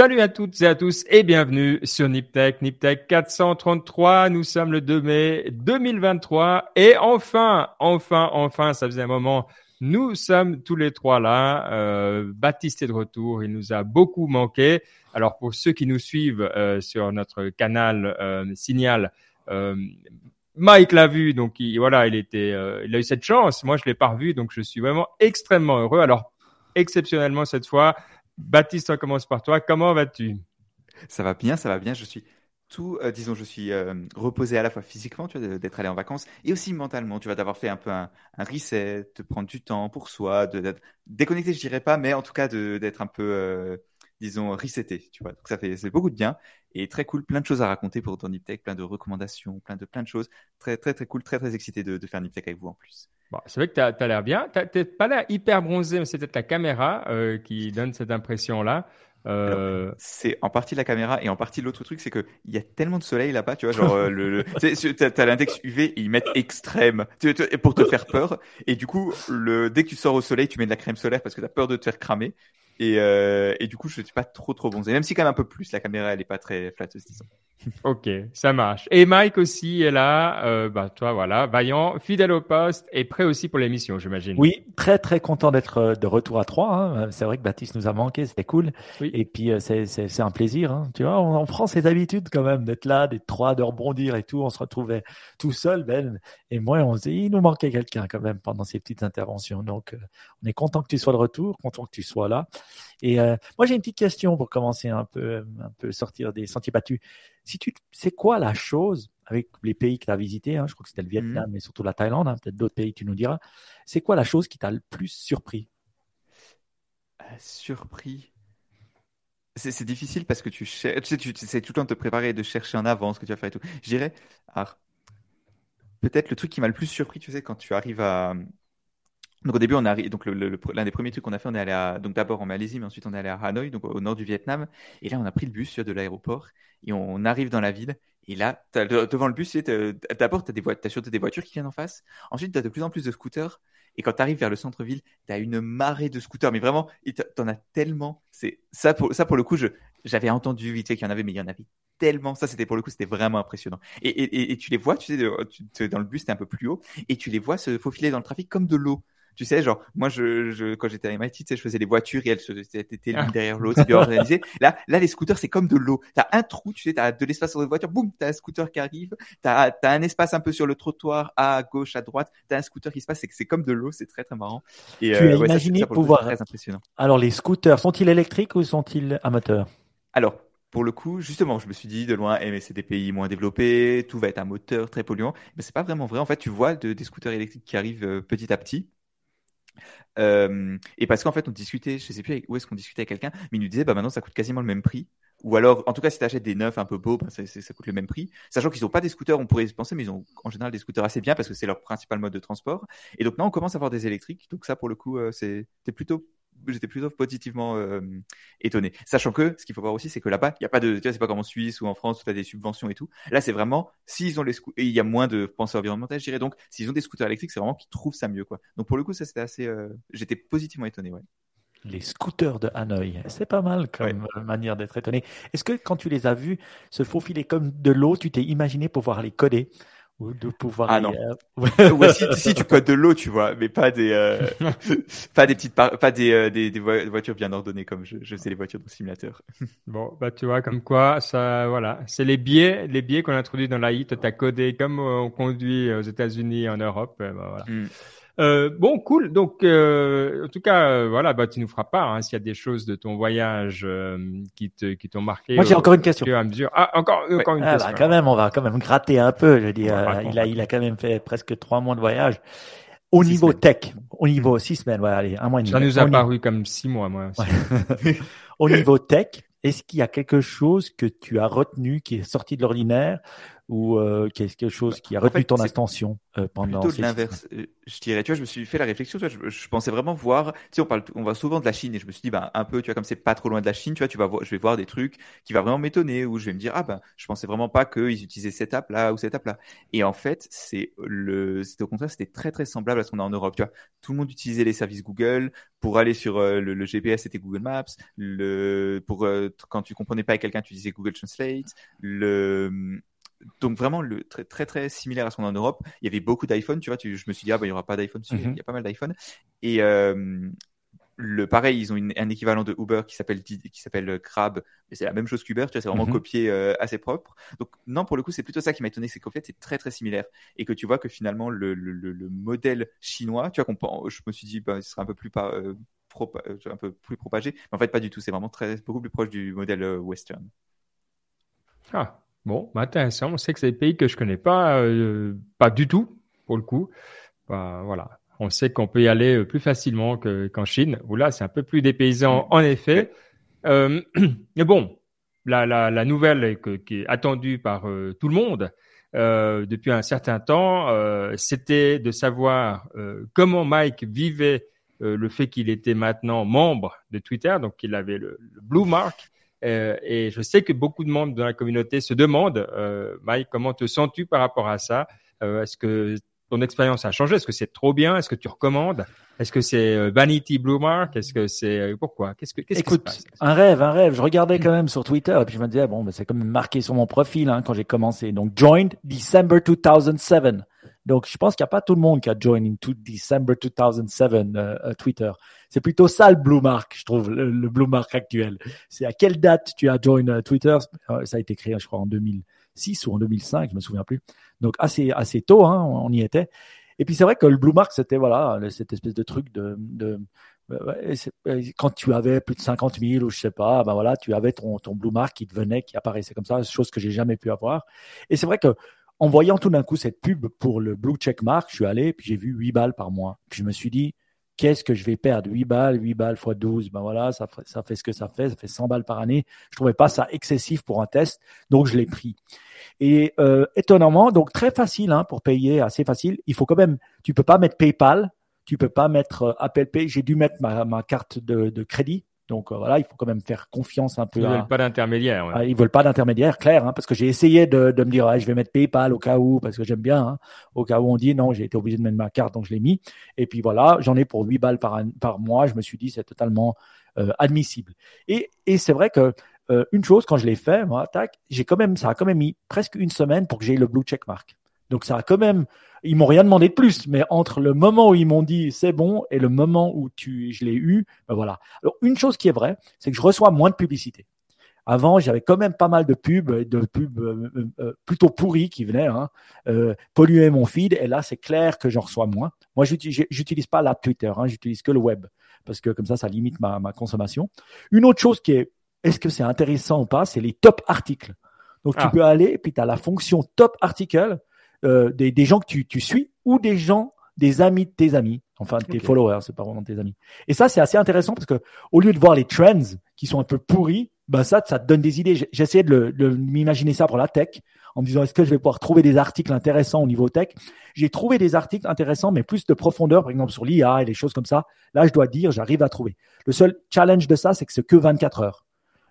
Salut à toutes et à tous et bienvenue sur Niptech, Niptech 433. Nous sommes le 2 mai 2023 et enfin, enfin, enfin, ça faisait un moment. Nous sommes tous les trois là. Euh, Baptiste est de retour. Il nous a beaucoup manqué. Alors pour ceux qui nous suivent euh, sur notre canal euh, Signal, Mike l'a vu, donc il, voilà, il était, il a eu cette chance. Moi, je l'ai pas revu, donc je suis vraiment extrêmement heureux. Alors exceptionnellement cette fois, Baptiste, on commence par toi. Comment vas-tu? Ça va bien, ça va bien. Je suis tout, euh, disons, je suis euh, reposé à la fois physiquement, tu vois, d'être allé en vacances, et aussi mentalement, tu vois, d'avoir fait un peu un, reset, de prendre du temps pour soi, de, déconnecter, je dirais pas, mais en tout cas d'être un peu, euh, disons, reseté, tu vois. Donc ça fait, beaucoup de bien et très cool, plein de choses à raconter pour ton Niptech, plein de recommandations, plein de plein de choses, très très très cool, très très excité de, de faire Niptech avec vous en plus. Bon, c'est vrai que tu as, l'air bien. Tu n'as pas l'air hyper bronzé, mais c'est peut-être la caméra euh, qui donne cette impression-là. Euh... C'est en partie la caméra et en partie l'autre truc, c'est qu'il y a tellement de soleil là-bas, tu vois, genre euh, le, le t'as l'index UV ils mettent extrême tu, tu, pour te faire peur. Et du coup, le, dès que tu sors au soleil, tu mets de la crème solaire parce que tu as peur de te faire cramer. Et, euh, et du coup, je suis pas trop trop bronzé, même si quand même un peu plus. La caméra, elle est pas très flatteuse, disons. ok, ça marche. Et Mike aussi est là. Euh, bah toi, voilà, vaillant, fidèle au poste et prêt aussi pour l'émission, j'imagine. Oui, très très content d'être euh, de retour à trois. Hein. C'est vrai que Baptiste nous a manqué, c'était cool. Oui. Et puis euh, c'est c'est un plaisir. Hein. Tu vois, on, on, prend ses habitudes quand même d'être là, d'être trois, de rebondir et tout. On se retrouvait tout seul, Ben et moi. On se dit, il nous manquait quelqu'un quand même pendant ces petites interventions. Donc, euh, on est content que tu sois de retour, content que tu sois là. Et euh, moi, j'ai une petite question pour commencer un peu, un peu sortir des sentiers battus. Si tu, c'est quoi la chose avec les pays que tu as visités, hein, je crois que c'était le Vietnam, mmh. mais surtout la Thaïlande, hein, peut-être d'autres pays, tu nous diras. C'est quoi la chose qui t'a le plus surpris? Euh, Surpris c'est difficile parce que tu cherches, tu sais, tu sais tout le temps de te préparer, de chercher en avance ce que tu vas faire et tout. Je dirais, peut-être le truc qui m'a le plus surpris, tu sais, quand tu arrives à, donc au début, on arrive. Donc l'un des premiers trucs qu'on a fait, on est allé. Donc d'abord en Malaisie, mais ensuite on est allé à Hanoï, donc au nord du Vietnam. Et là, on a pris le bus de l'aéroport et on arrive dans la ville. Et là, devant le bus, d'abord, tu as, des as surtout des voitures qui viennent en face. Ensuite, tu as de plus en plus de scooters. Et quand tu arrives vers le centre-ville, tu as une marée de scooters. Mais vraiment, tu en as tellement. C'est ça pour ça pour le coup, j'avais entendu vite fait qu'il y en avait, mais il y en avait tellement. Ça, c'était pour le coup, c'était vraiment impressionnant. Et, et, tu les vois, tu sais, dans le bus, es un peu plus haut, et tu les vois se faufiler dans le trafic comme de l'eau. Tu sais, genre, moi, je, je quand j'étais à MIT, tu sais, je faisais les voitures et elles se, étaient l'une derrière l'autre, c'était organisé. Là, là, les scooters, c'est comme de l'eau. T'as un trou, tu sais, t'as de l'espace sur les voitures, boum, t'as un scooter qui arrive. T'as, as un espace un peu sur le trottoir, à gauche, à droite. T'as un scooter qui se passe, c'est c'est comme de l'eau, c'est très, très marrant. Et, tu euh, as ouais, imaginé ça, ça, pouvoir. Très impressionnant. Alors, les scooters, sont-ils électriques ou sont-ils amateurs? Alors, pour le coup, justement, je me suis dit de loin, eh, mais c'est des pays moins développés, tout va être un moteur très polluant. Mais c'est pas vraiment vrai. En fait, tu vois de, des scooters électriques qui arrivent euh, petit à petit. Euh, et parce qu'en fait, on discutait, je sais plus où est-ce qu'on discutait avec quelqu'un, mais il nous disait, bah maintenant, ça coûte quasiment le même prix. Ou alors, en tout cas, si tu achètes des neufs un peu beaux, bah, ça, coûte le même prix. Sachant qu'ils n'ont pas des scooters, on pourrait y penser, mais ils ont en général des scooters assez bien parce que c'est leur principal mode de transport. Et donc, là, on commence à avoir des électriques. Donc, ça, pour le coup, euh, c'est plutôt j'étais plutôt positivement euh, étonné. Sachant que ce qu'il faut voir aussi, c'est que là-bas, il n'y a pas de, tu vois, c'est pas comme en Suisse ou en France où tu as des subventions et tout. Là, c'est vraiment, s'ils ont les scooters, il y a moins de pensée environnementale, je dirais. Donc, s'ils ont des scooters électriques, c'est vraiment qu'ils trouvent ça mieux, quoi. Donc, pour le coup, ça, c'était assez, euh, j'étais positivement étonné, ouais. Les scooters de Hanoï, c'est pas mal comme ouais. manière d'être étonné. Est-ce que quand tu les as vus se faufiler comme de l'eau, tu t'es imaginé pouvoir les coder? Ou de pouvoir. Ah non. Euh... ouais, si, si, tu codes de l'eau, tu vois, mais pas des, euh... pas des petites, par... pas des, euh, des, des, voitures bien ordonnées comme je, je faisais les voitures dans le simulateur. bon, bah tu vois, comme quoi, ça, voilà, c'est les biais, les biais qu'on introduit dans la HIT. T'as codé comme on conduit aux États-Unis, en Europe, bah, voilà. Mm. Euh, bon, cool. Donc, euh, en tout cas, euh, voilà, bah, tu nous feras part hein, s'il y a des choses de ton voyage euh, qui te qui t'ont marqué. Moi, j'ai encore une question. À mesure. Ah, encore, ouais. encore une ah, question. Bah, quand même, on va quand même gratter un peu. Je veux dire, il a il a quand même fait presque trois mois de voyage. Au six niveau semaines. tech, au niveau six semaines, voilà, allez, un mois et demi. Ça nous a paru comme six mois, moi. Ouais. au niveau tech, est-ce qu'il y a quelque chose que tu as retenu qui est sorti de l'ordinaire ou euh, quelque chose qui a retenu ton attention euh, pendant plutôt l'inverse euh, je dirais tu vois je me suis fait la réflexion tu vois, je, pensais vraiment voir tu sais on parle on voit souvent de la Chine et je me suis dit bah un peu tu vois comme c'est pas trop loin de la Chine tu vois tu vas voir je vais voir des trucs qui va vraiment m'étonner ou je vais me dire ah ben je pensais vraiment pas qu'ils utilisaient cette app là ou cette app là et en fait c'est le c'était au contraire c'était très très semblable à ce qu'on a en Europe tu vois. Tout le monde utilisait les services Google pour aller sur le, le, GPS c'était Google Maps. Le pour quand tu comprenais pas avec quelqu'un tu disais Google Translate. Le donc vraiment le très très très similaire à ce qu'on a en Europe. Il y avait beaucoup d'iPhone, tu vois. Tu, je me suis dit ah bah il y aura pas d'iPhone, mm-hmm. il y a pas mal d'iPhone. Et euh, le pareil, ils ont un équivalent de Uber qui s'appelle qui s'appelle Crab, mais c'est la même chose qu'Uber. Tu vois, c'est vraiment mm-hmm. copié euh, assez propre. Donc non, pour le coup, c'est plutôt ça qui m'a étonné, c'est qu'en fait c'est très très similaire et que tu vois que finalement le, le, le, modèle chinois, tu vois, je me suis dit bah, ce sera un peu plus pas euh, un peu plus propagé, mais en fait pas du tout. C'est vraiment très beaucoup plus proche du modèle western. Ah, Bon, bah, intéressant. On sait que c'est des pays que je connais pas, euh, pas du tout, pour le coup. Bah, voilà. On sait qu'on peut y aller euh, plus facilement qu'en Chine, où là, c'est un peu plus dépaysant, en effet. Euh, mais bon, la, la, la nouvelle qui est attendue par tout le monde depuis un certain temps, c'était de savoir comment Mike vivait le fait qu'il était maintenant membre de Twitter, donc qu'il avait le, le Blue Mark. Euh, et je sais que beaucoup de membres de la communauté se demandent, euh, Mike, comment te sens-tu par rapport à ça? Euh, Est-ce que ton expérience a changé? Est-ce que c'est trop bien? Est-ce que tu recommandes? Est-ce que c'est euh, Vanity Blue Mark? Est-ce que c'est euh, pourquoi? Qu'est-ce que qu'est-ce Écoute, un rêve, un rêve. Je regardais quand même sur Twitter et puis je me disais bon, ben, c'est quand même marqué sur mon profil hein, quand j'ai commencé. Donc joined December 2007. Donc, je pense qu'il n'y a pas tout le monde qui a joined in to December 2007 uh, uh, Twitter. C'est plutôt ça le blue mark, je trouve, le, blue mark actuel. C'est à quelle date tu as joined uh, Twitter? Euh, Ça a été créé, je crois, en 2006 ou en 2005, je me souviens plus. Donc, assez assez tôt, hein, on y était. Et puis, c'est vrai que le blue mark, c'était voilà cette espèce de truc de, euh, quand tu avais plus de 50 000 ou je sais pas, ben voilà, tu avais ton, blue mark qui te venait, qui apparaissait comme ça, chose que j'ai jamais pu avoir. Et c'est vrai que en voyant tout d'un coup cette pub pour le blue check mark, je suis allé, puis j'ai vu 8 balles par mois. Puis je me suis dit, qu'est-ce que je vais perdre? 8 balles, 8 balles fois 12, ben voilà, ça, fait ce que ça fait, ça fait 100 balles par année. Je trouvais pas ça excessif pour un test, donc je l'ai pris. Et euh, étonnamment, donc très facile hein, pour payer, assez facile. Il faut quand même, tu peux pas mettre PayPal, tu peux pas mettre euh, Apple Pay. J'ai dû mettre ma, carte de crédit donc euh, voilà, il faut quand même faire confiance un peu. Ils veulent pas d'intermédiaire. Ouais. Ah, ils veulent pas d'intermédiaire, clair, hein, parce que j'ai essayé de, de, me dire, je vais mettre PayPal au cas où, parce que j'aime bien. Hein, au cas où on dit non, j'ai été obligé de mettre ma carte, donc je l'ai mis. Et puis voilà, j'en ai pour 8 balles par, par mois. Je me suis dit, c'est totalement euh, admissible. Et, et c'est vrai que euh, une chose, quand je l'ai fait, moi, tac, j'ai quand même, ça a quand même mis presque une semaine pour que j'ai le blue check mark. Donc ça a quand même, ils m'ont rien demandé de plus, mais entre le moment où ils m'ont dit c'est bon et le moment où tu, je l'ai eu, ben voilà. Alors une chose qui est vraie, c'est que je reçois moins de publicité. Avant, j'avais quand même pas mal de pubs, de pubs euh, euh, euh, plutôt pourris qui venaient hein, euh, polluer mon feed. Et là, c'est clair que j'en reçois moins. Moi, j'utilise pas l'app Twitter, hein, j'utilise que le web parce que comme ça, ça limite ma, ma consommation. Une autre chose qui est, est-ce que c'est intéressant ou pas, c'est les top articles. Donc, tu ah. peux aller, puis tu as la fonction top article euh, des, des, gens que tu, tu, suis ou des gens, des amis de tes amis, enfin tes followers, c'est pas vraiment tes amis. Et ça, c'est assez intéressant parce que au lieu de voir les trends qui sont un peu pourris, bah ça, ça te donne des idées. J'essayais de, de m'imaginer ça pour la tech en me disant est-ce que je vais pouvoir trouver des articles intéressants au niveau tech? J'ai trouvé des articles intéressants, mais plus de profondeur, par exemple sur l'IA et des choses comme ça. Là, je dois dire, j'arrive à trouver. Le seul challenge de ça, c'est que c'est que 24 heures.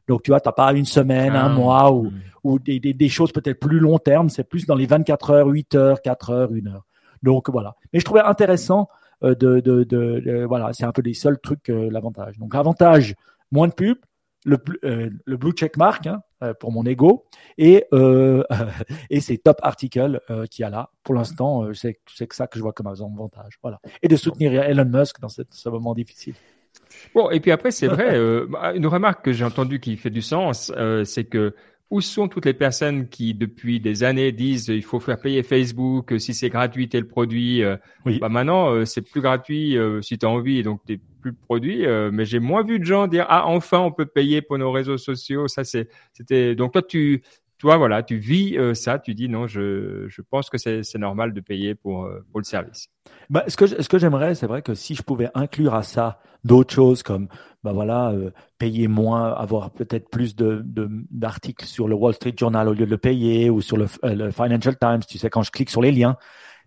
Donc, tu vois, tu n'as pas une semaine, un ah. mois ou, ou des, des, des choses peut-être plus long terme. C'est plus dans les 24 heures, 8 heures, 4 heures, 1 heure. Donc, voilà. Mais je trouvais intéressant euh, de, de, de, voilà, c'est un peu les seuls trucs, euh, l'avantage. Donc, avantage, moins de pub, le, euh, le blue check mark hein, pour mon ego et euh, et c'est top article euh, qu'il y a là pour l'instant c'est c'est que ça que je vois comme avantage voilà et de soutenir Elon Musk dans cette, ce moment difficile Bon, et puis après, c'est vrai, euh, bah, une remarque que j'ai entendue qui fait du sens, euh, c'est que où sont toutes les personnes qui, depuis des années, disent il faut faire payer Facebook si c'est gratuit tel produit. Euh, oui. Bah maintenant, c'est plus gratuit si tu as envie, donc t'es plus le produit. mais j'ai moins vu de gens dire ah enfin on peut payer pour nos réseaux sociaux. Ça c'est c'était donc toi tu toi, voilà, tu vis euh, ça, tu dis non, je, je pense que c'est normal de payer pour, euh, pour le service. Bah, ce que, ce que j'aimerais, c'est vrai que si je pouvais inclure à ça d'autres choses comme, bah voilà, euh, payer moins, avoir peut-être plus de d'articles sur le Wall Street Journal au lieu de le payer ou sur le, le Financial Times, tu sais, quand je clique sur les liens,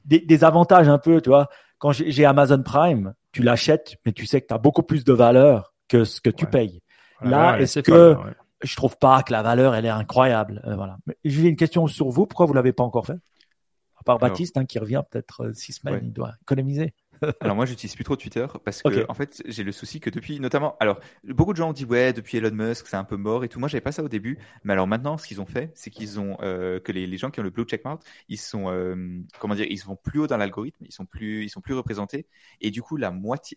des, des avantages un peu, tu vois. Quand j'ai Amazon Prime, tu l'achètes, mais tu sais que tu as beaucoup plus de valeur que ce que tu payes. Là, est-ce que je trouve pas que la valeur elle est incroyable. Euh, voilà. J'ai une question sur vous. Pourquoi vous l'avez pas encore fait? À part Baptiste hein, qui revient peut-être euh, six semaines, il doit économiser. alors moi j'utilise plus trop Twitter parce que en fait j'ai le souci que depuis notamment alors beaucoup de gens ont dit ouais depuis Elon Musk c'est un peu mort et tout moi j'avais pas ça au début mais alors maintenant ce qu'ils ont fait c'est qu'ils ont euh, que les, les, gens qui ont le blue checkmark ils sont comment dire ils vont plus haut dans l'algorithme ils sont plus ils sont plus représentés et du coup la moitié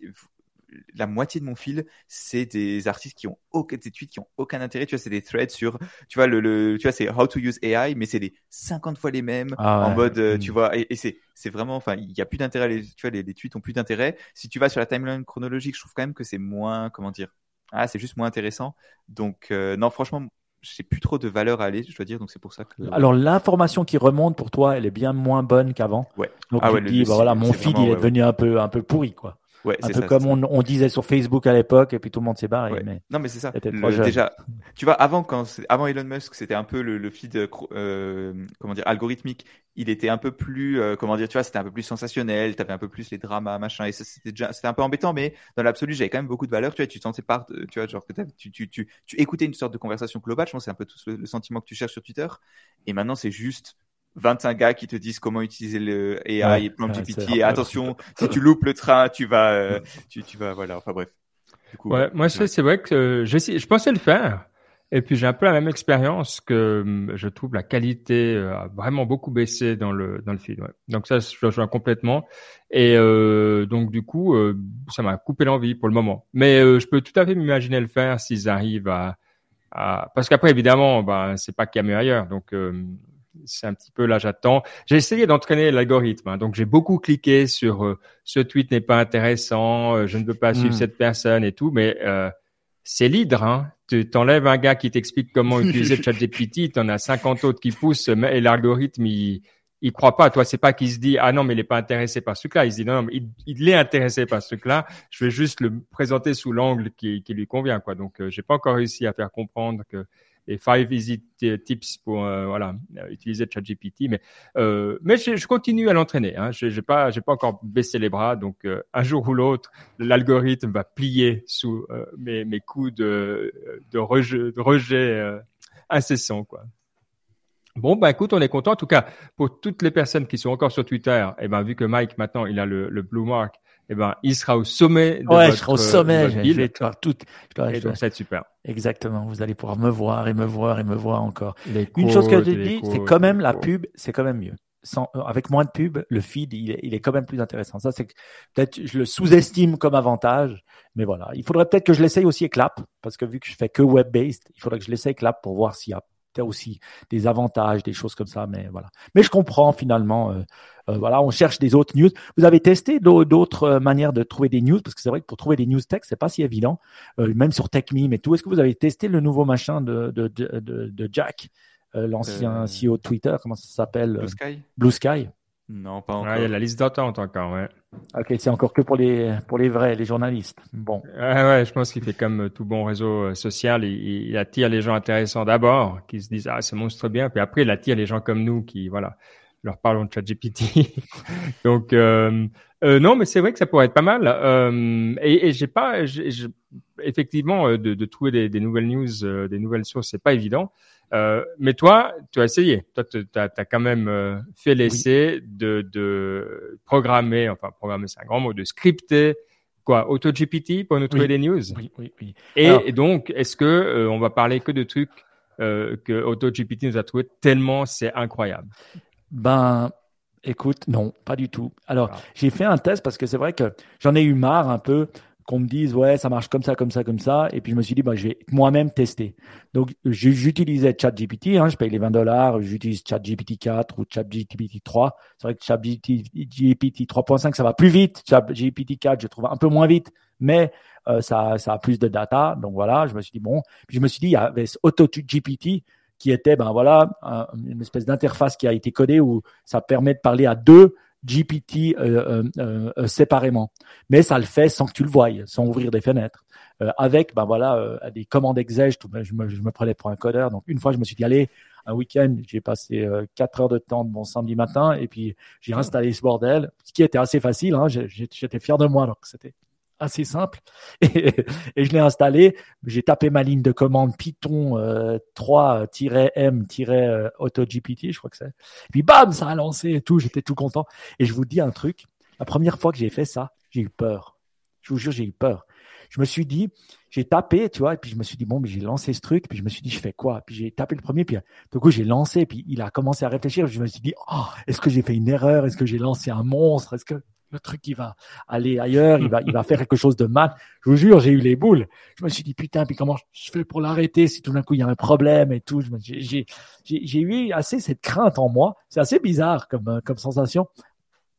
la moitié de mon fil, c'est des artistes qui ont aucun, des tweets qui ont aucun intérêt. Tu vois, c'est des threads sur, tu vois, le, tu vois, c'est how to use AI, mais c'est des 50 fois les mêmes ah en mode, euh, tu mm. vois, et, c'est, c'est vraiment, enfin, il y a plus d'intérêt. Tu vois, les, les, tweets ont plus d'intérêt. Si tu vas sur la timeline chronologique, je trouve quand même que c'est moins, comment dire, ah, c'est juste moins intéressant. Donc, euh, non, franchement, j'ai plus trop de valeur à aller, je dois dire, donc c'est pour ça que. Alors l'information qui remonte pour toi, elle est bien moins bonne qu'avant. Ouais. Donc ah tu dis, bah voilà, mon feed il est devenu un peu un peu pourri quoi. Ouais, un peu comme on, on, disait sur Facebook à l'époque, et puis tout le monde s'est barré. Mais non, mais c'est ça. déjà, tu vois, avant quand avant Elon Musk, c'était un peu le, le feed, euh, comment dire, algorithmique. Il était un peu plus, euh, comment dire, tu vois, c'était un peu plus sensationnel. T'avais un peu plus les dramas, machin, et c'était déjà, c'était un peu embêtant, mais dans l'absolu, j'avais quand même beaucoup de valeur. Tu vois, tu t'en sépares, tu vois, genre que tu, tu, tu, tu écoutais une sorte de conversation globale. Je pense c'est un peu tout le, le sentiment que tu cherches sur Twitter. Et maintenant, c'est juste 25 gars qui te disent comment utiliser le AI et plan GPT. Et attention, si tu loupes le train, tu vas, euh, tu, tu vas, voilà. Enfin bref. Du coup, ouais, moi, c'est vrai que je, je pensais le faire. Et puis j'ai un peu la même expérience que hum, je trouve la qualité euh, a vraiment beaucoup baissé dans le dans le. Ouais. Donc ça, je rejoins complètement. Et euh, donc du coup, euh, ça m'a coupé l'envie pour le moment. Mais je peux tout à fait m'imaginer le faire s'ils arrivent à, à... parce qu'après évidemment, bah c'est pas qu'il y a mieux ailleurs. Donc c'est un petit peu là, j'attends. J'ai essayé d'entraîner l'algorithme, hein. donc j'ai beaucoup cliqué sur euh, ce tweet n'est pas intéressant, euh, je ne veux pas suivre hmm. cette personne et tout, mais euh, c'est l'hydre. Hein. Tu t'enlèves un gars qui t'explique comment utiliser ChatGPT, t'en as 50 autres qui poussent, et l'algorithme il il croit pas. Toi, c'est pas qu'il se dit ah non mais il est pas intéressé par ce truc-là. Il se dit non, non mais il, est intéressé par ce truc-là. Je vais juste le présenter sous l'angle qui, qui lui convient quoi. Donc j'ai pas encore réussi à faire comprendre que et five easy tips pour euh, voilà utiliser ChatGPT. Mais euh, mais je, je, continue à l'entraîner. Hein. Je j'ai pas j'ai pas encore baissé les bras. Donc euh, un jour ou l'autre, l'algorithme va plier sous euh, mes mes coups de de rejet de rejet incessant quoi. Bon, bah écoute, on est content. En tout cas, pour toutes les personnes qui sont encore sur Twitter, et eh ben vu que Mike maintenant il a le, le blue mark, eh ben, il sera au sommet. De ouais, je serai au sommet. Je vais voir tout. Je dois, ça va être super. Exactement. Vous allez pouvoir me voir et me voir et me voir encore. Une chose que je dis, c'est quand même la pub, c'est quand même mieux. Sans, euh, avec moins de pub, le feed, il est, il est quand même plus intéressant. Ça, c'est peut-être, je le sous-estime comme avantage, mais voilà. Il faudrait peut-être que je l'essaye aussi avec Clap, parce que vu que je fais que web-based, il faudrait que je l'essaye avec Clap pour voir s'il y a aussi des avantages, des choses comme ça. Mais voilà. Mais je comprends finalement. Euh, euh, voilà, on cherche des autres news. Vous avez testé d'autres euh, manières de trouver des news? Parce que c'est vrai que pour trouver des news tech, c'est pas si évident, même sur TechMeme et tout. Est-ce que vous avez testé le nouveau machin de de, de, de, Jack, l'ancien CEO de Twitter, comment ça s'appelle? Blue Sky. Blue Sky. Non, pas encore. il y a la liste d'attente encore, ouais. Ok, c'est encore que pour les pour les vrais, les journalistes. Bon. Ouais, ouais, je pense qu'il fait comme tout bon réseau euh, social, il, il attire les gens intéressants d'abord, qui se disent ah c'est monstre bien, puis après il attire les gens comme nous qui voilà leur parlons de ChatGPT. Donc euh, euh, non, mais c'est vrai que ça pourrait être pas mal. Euh, et, et j'ai pas, effectivement, euh, de, de trouver des, des, nouvelles news, euh, des nouvelles sources, c'est pas évident. Euh, mais toi, tu as essayé. Toi, tu as, as, quand même euh, fait l'essai de, de programmer, enfin programmer, c'est un grand mot, de scripter quoi, AutoGPT pour nous trouver des news? Oui, oui, oui. Et, donc, est-ce que euh, on va parler que de trucs que AutoGPT nous a trouvé tellement c'est incroyable? Ben, écoute, non, pas du tout. Alors, j'ai fait un test parce que c'est vrai que j'en ai eu marre un peu qu'on me dise ouais ça marche comme ça comme ça comme ça. Et puis je me suis dit bah je vais moi-même tester. Donc j'utilisais ChatGPT hein, je paye les 20 dollars j'utilise ChatGPT 4 ou ChatGPT 3 c'est vrai que ChatGPT 3.5 ça va plus vite. ChatGPT 4 je trouve un peu moins vite. Mais euh, ça ça a plus de data. Donc voilà je me suis dit bon. Puis je me suis dit il y avait AutoGPT qui était ben voilà une espèce d'interface qui a été codée où ça permet de parler à deux GPT euh, euh, euh, séparément. Mais ça le fait sans que tu le voyes, sans ouvrir des fenêtres. avec ben voilà des commandes exèges, je me, je me prenais pour un codeur. Donc une fois, je me suis dit allez, un week-end, j'ai passé quatre heures de temps de mon samedi matin et puis j'ai installé ce bordel, ce qui était assez facile. Hein, J'étais fier de moi, donc c'était assez simple. Et, je l'ai installé. J'ai tapé ma ligne de commande Python 3-m-AutoGPT, je crois que c'est. Puis bam, ça a lancé et tout. J'étais tout content. Et je vous dis un truc. La première fois que j'ai fait ça, j'ai eu peur. Je vous jure, j'ai eu peur. Je me suis dit, j'ai tapé, tu vois, et puis je me suis dit, bon, mais j'ai lancé ce truc, puis je me suis dit, je fais quoi? Puis j'ai tapé le premier, puis du coup, j'ai lancé, puis il a commencé à réfléchir. Je me suis dit, oh, est-ce que j'ai fait une erreur? Est-ce que j'ai lancé un monstre? Est-ce que le truc il va aller ailleurs, il va, il va faire quelque chose de mal. Je vous jure, j'ai eu les boules. Je me suis dit putain, puis comment je fais pour l'arrêter si tout d'un coup il y a un problème et tout? J'ai, eu assez cette crainte en moi. C'est assez bizarre comme, euh, comme sensation.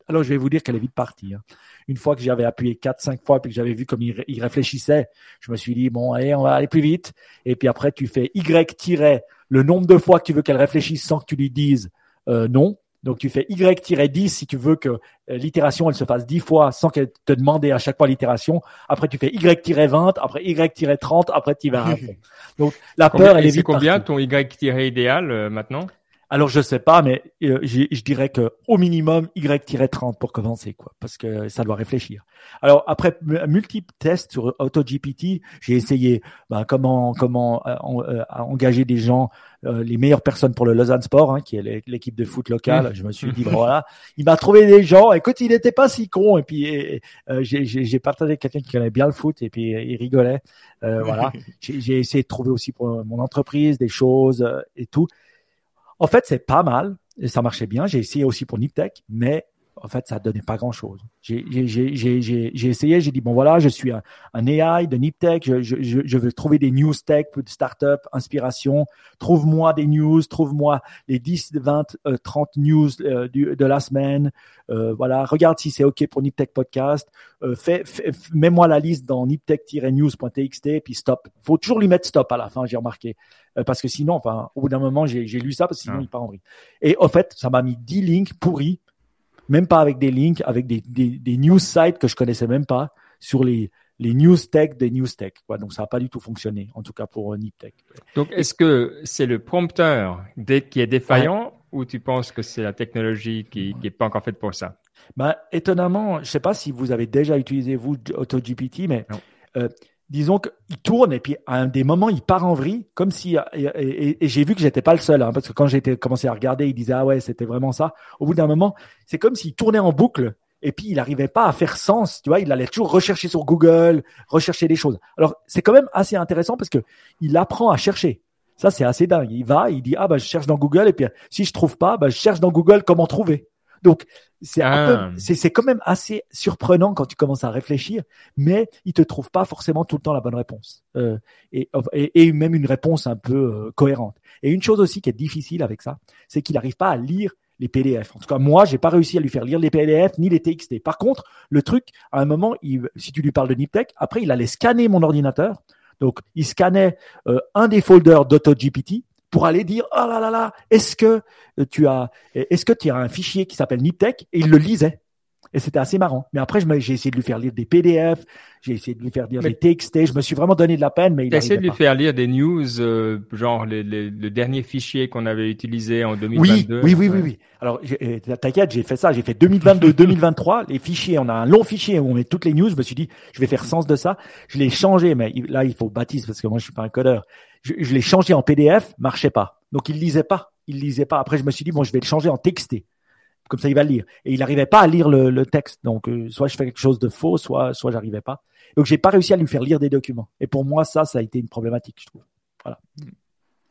Alors je vais vous dire qu'elle est vite partie. Hein. Une fois que j'avais appuyé quatre, cinq fois puis que j'avais vu comme il, il, réfléchissait, je me suis dit bon allez, on va aller plus vite. Et puis après tu fais Y le nombre de fois que tu veux qu'elle réfléchisse sans que tu lui dises euh, non. Donc tu fais Y-10 si tu veux que euh, l'itération elle se fasse 10 fois sans qu'elle te demande à chaque fois l'itération. Après tu fais Y-20, après Y-30, après tu vas à fond. Donc la peur elle est vite. C'est combien ton Y- idéal euh, maintenant? Alors je sais pas, mais euh, je dirais que au minimum Y-30 pour commencer, quoi, parce que ça doit réfléchir. Alors après multiples tests sur AutoGPT, j'ai essayé ben, comment comment euh, euh, engager des gens, les meilleures personnes pour le Lausanne Sport, hein, qui est l'équipe de foot locale. Je me suis dit voilà, il m'a trouvé des gens. Écoute, il n'était pas si con. Et puis j'ai partagé avec quelqu'un qui connaît bien le foot et puis il rigolait. voilà, j'ai essayé de trouver aussi pour mon entreprise des choses et tout. En fait, c'est pas mal ça marchait bien. J'ai essayé aussi pour Niptech, mais en fait, ça donnait pas grand-chose. J'ai essayé, j'ai dit, bon voilà, je suis un, AI de Niptech, je, je, je, veux trouver des news tech, de start-up, inspiration. Trouve-moi des news, trouve-moi les 10, 20, 30 news euh, du, de la semaine. Euh, voilà, regarde si c'est OK pour Niptech Podcast. Euh, fais, mets-moi la liste dans niptech-news.txt, puis stop. faut toujours lui mettre stop à la fin, j'ai remarqué. Euh, parce que sinon, enfin, au bout d'un moment, j'ai lu ça, parce que sinon, ah. il part en vrille. Et en fait, ça m'a mis 10 links pourris même pas avec des links, avec des, des, des news sites que je connaissais même pas sur les, les news tech des news tech. Quoi. Donc ça n'a pas du tout fonctionné, en tout cas pour euh, Niptech. Donc est-ce que c'est le prompteur qui est défaillant ou tu penses que c'est la technologie qui n'est pas encore faite pour ça? Bah, Étonnamment, je ne sais pas si vous avez déjà utilisé vous AutoGPT, mais euh, disons qu'il tourne et puis à un des moments il part en vrille comme si et, j'ai vu que j'étais pas le seul hein, parce que quand j'ai commencé à regarder il disait ah ouais c'était vraiment ça. Au bout d'un moment c'est comme s'il tournait en boucle et puis il n'arrivait pas à faire sens tu vois il allait toujours rechercher sur Google rechercher des choses. Alors c'est quand même assez intéressant parce que il apprend à chercher. Ça c'est assez dingue. Il va il dit ah bah je cherche dans Google et puis si je trouve pas bah je cherche dans Google comment trouver donc, c'est ah. c'est quand même assez surprenant quand tu commences à réfléchir, mais il te trouve pas forcément tout le temps la bonne réponse euh, et, et, même une réponse un peu euh, cohérente. Et une chose aussi qui est difficile avec ça, c'est qu'il n'arrive pas à lire les PDF. En tout cas, moi, j'ai pas réussi à lui faire lire les PDF ni les TXT. Par contre, le truc, à un moment, il, si tu lui parles de Niptech, après, il allait scanner mon ordinateur. Donc, il scannait euh, un des folders d'AutoGPT pour aller dire oh là là là est-ce que tu as est-ce que tu as un fichier qui s'appelle Niptech et il le lisait et c'était assez marrant. Mais après, j'ai essayé de lui faire lire des PDF, j'ai essayé de lui faire lire des TXT. Je me suis vraiment donné de la peine, mais il a essayé de lui faire lire des news, euh, genre le dernier fichier qu'on avait utilisé en 2022. Oui, oui, oui, oui, oui. Alors, euh, t'inquiète, j'ai fait ça. J'ai fait 2022, 2023. Les fichiers, on a un long fichier où on met toutes les news. Je me suis dit, je vais faire sens de ça. Je l'ai changé, mais là, il faut baptise parce que moi, je suis pas un codeur. Je, je l'ai changé en PDF, marchait pas. Donc, il lisait pas. Il lisait pas. Après, je me suis dit, bon, je vais le changer en TXT comme ça il va le lire. Et il n'arrivait pas à lire le, texte. Donc euh, soit je fais quelque chose de faux, soit soit j'arrivais pas. Donc j'ai pas réussi à lui faire lire des documents. Et pour moi ça, ça a été une problématique, je trouve. Voilà.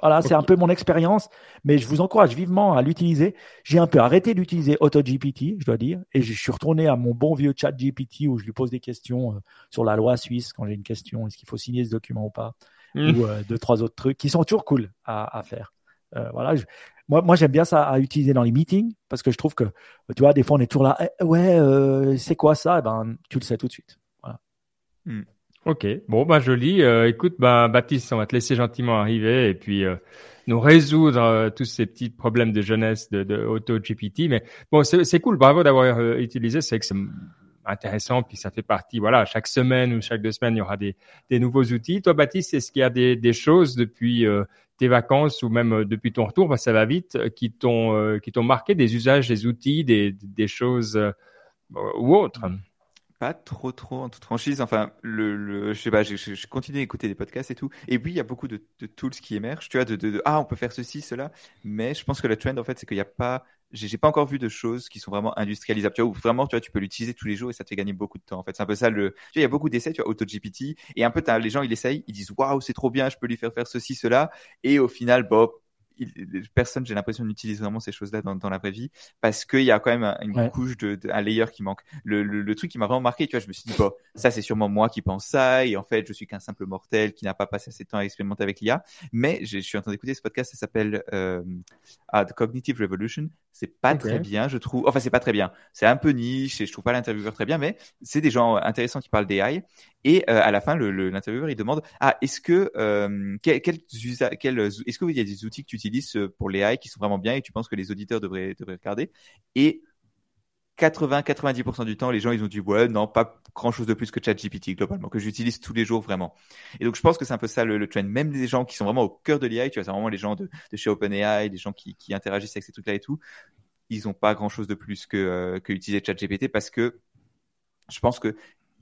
Voilà, c'est un peu mon expérience, mais je vous encourage vivement à l'utiliser. J'ai un peu arrêté d'utiliser AutoGPT, je dois dire, et je suis retourné à mon bon vieux chat GPT où je lui pose des questions euh, sur la loi suisse quand j'ai une question, est-ce qu'il faut signer ce document ou pas, mmh. ou euh, deux trois autres trucs qui sont toujours cool à, à faire. Euh, voilà, je, moi, moi j'aime bien ça à utiliser dans les meetings parce que je trouve que, tu vois, des fois on est toujours là, eh, ouais, euh, c'est quoi ça? Eh Ben, tu le sais tout de suite. Voilà. Hmm. Ok, bon, bah joli. Euh, écoute, bah, Baptiste, on va te laisser gentiment arriver et puis. Euh, nous résoudre tous ces petits problèmes de jeunesse de, de AutoGPT. Mais bon, c'est cool. Bravo d'avoir utilisé. C'est que c'est intéressant. Puis ça fait partie. Voilà, chaque semaine ou chaque deux semaines, il y aura des, des nouveaux outils. Toi, Baptiste, est-ce qu'il y a des, des choses depuis tes vacances ou même depuis ton retour, parce ça va vite, qui t'ont qui t'ont marqué des usages, des outils, des, des choses ou autres? Pas trop trop en toute franchise. Enfin, le, le je sais pas, je, continue d'écouter des podcasts et tout. Et puis il y a beaucoup de, de tools qui émergent. Tu vois, de, de, ah on peut faire ceci, cela. Mais je pense que le trend en fait, c'est qu'il n'y a pas, j'ai pas encore vu de choses qui sont vraiment industrialisables. Tu vois, où vraiment tu vois, tu peux l'utiliser tous les jours et ça te fait gagner beaucoup de temps. En fait, c'est un peu ça le. Tu vois, il y a beaucoup d'essais. Tu vois, AutoGPT et un peu les gens ils essayent, ils disent waouh c'est trop bien, je peux lui faire faire ceci, cela. Et au final, bon personne, j'ai l'impression, n'utilise vraiment ces choses-là dans, dans, la vraie vie parce qu'il y a quand même une couche de, un layer qui manque. Le, le, truc qui m'a vraiment marqué, tu vois, je me suis dit, bon, ça c'est sûrement moi qui pense ça et en fait, je suis qu'un simple mortel qui n'a pas passé assez de temps à expérimenter avec l'IA. Mais je suis en train d'écouter ce podcast, ça s'appelle euh, ah, The Cognitive Revolution. C'est pas très bien, je trouve. Enfin, c'est pas très bien. C'est un peu niche et je trouve pas l'intervieweur très bien, mais c'est des gens intéressants qui parlent d'AI. Et euh, à la fin, l'intervieweur il demande ah est-ce que euh, quel, quel, quel est-ce qu'il y a des outils que tu utilises euh, pour les AI qui sont vraiment bien et tu penses que les auditeurs devraient devraient regarder? Et 80-90% du temps, les gens ils ont dit ouais non pas grand chose de plus que ChatGPT globalement que j'utilise tous les jours vraiment. Et donc je pense que c'est un peu ça le, le, trend. Même les gens qui sont vraiment au cœur de l'AI, tu vois, c'est vraiment les gens de, de chez OpenAI, des gens qui, qui interagissent avec ces trucs-là et tout, ils ont pas grand chose de plus que euh, que utiliser ChatGPT parce que je pense que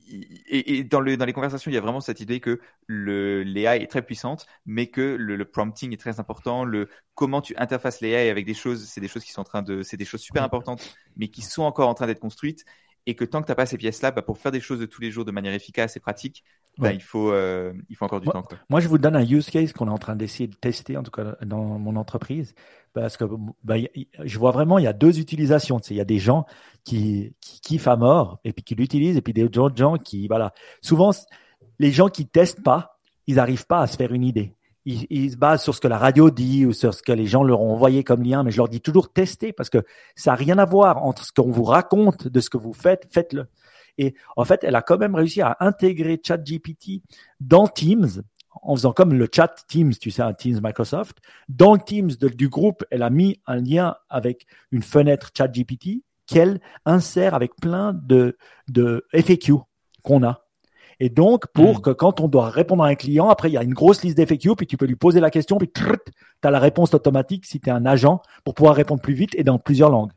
et, et dans, le, dans les conversations, il y a vraiment cette idée que le l'AI est très puissante, mais que le, le, prompting est très important. Le comment tu interfaces l'AI avec des choses, c'est des choses qui sont en train de, c'est des choses super importantes, mais qui sont encore en train d'être construites et que tant que tu n'as pas ces pièces-là, bah, pour faire des choses de tous les jours de manière efficace et pratique, bah, il, faut, euh, il faut encore du temps. Quoi. Moi, je vous donne un use case qu'on est en train d'essayer de tester, en tout cas dans mon entreprise, parce que bah, je vois vraiment, il y a deux utilisations. Il y a des gens qui, qui kiffent à mort et puis qui l'utilisent, et puis des autres gens qui, voilà. Souvent, les gens qui testent pas, ils n'arrivent pas à se faire une idée ils, se basent sur ce que la radio dit ou sur ce que les gens leur ont envoyé comme lien, mais je leur dis toujours tester parce que ça n'a rien à voir entre ce qu'on vous raconte de ce que vous faites, faites-le. Et en fait, elle a quand même réussi à intégrer ChatGPT dans Teams en faisant comme le chat Teams, tu sais, un Teams Microsoft. Dans le Teams du groupe, elle a mis un lien avec une fenêtre ChatGPT qu'elle insère avec plein de, de FAQ qu'on a. Et donc, pour hmm. que quand on doit répondre à un client, après, il y a une grosse liste d'FAQ, puis tu peux lui poser la question, puis tu as la réponse automatique si tu es un agent pour pouvoir répondre plus vite et dans plusieurs langues.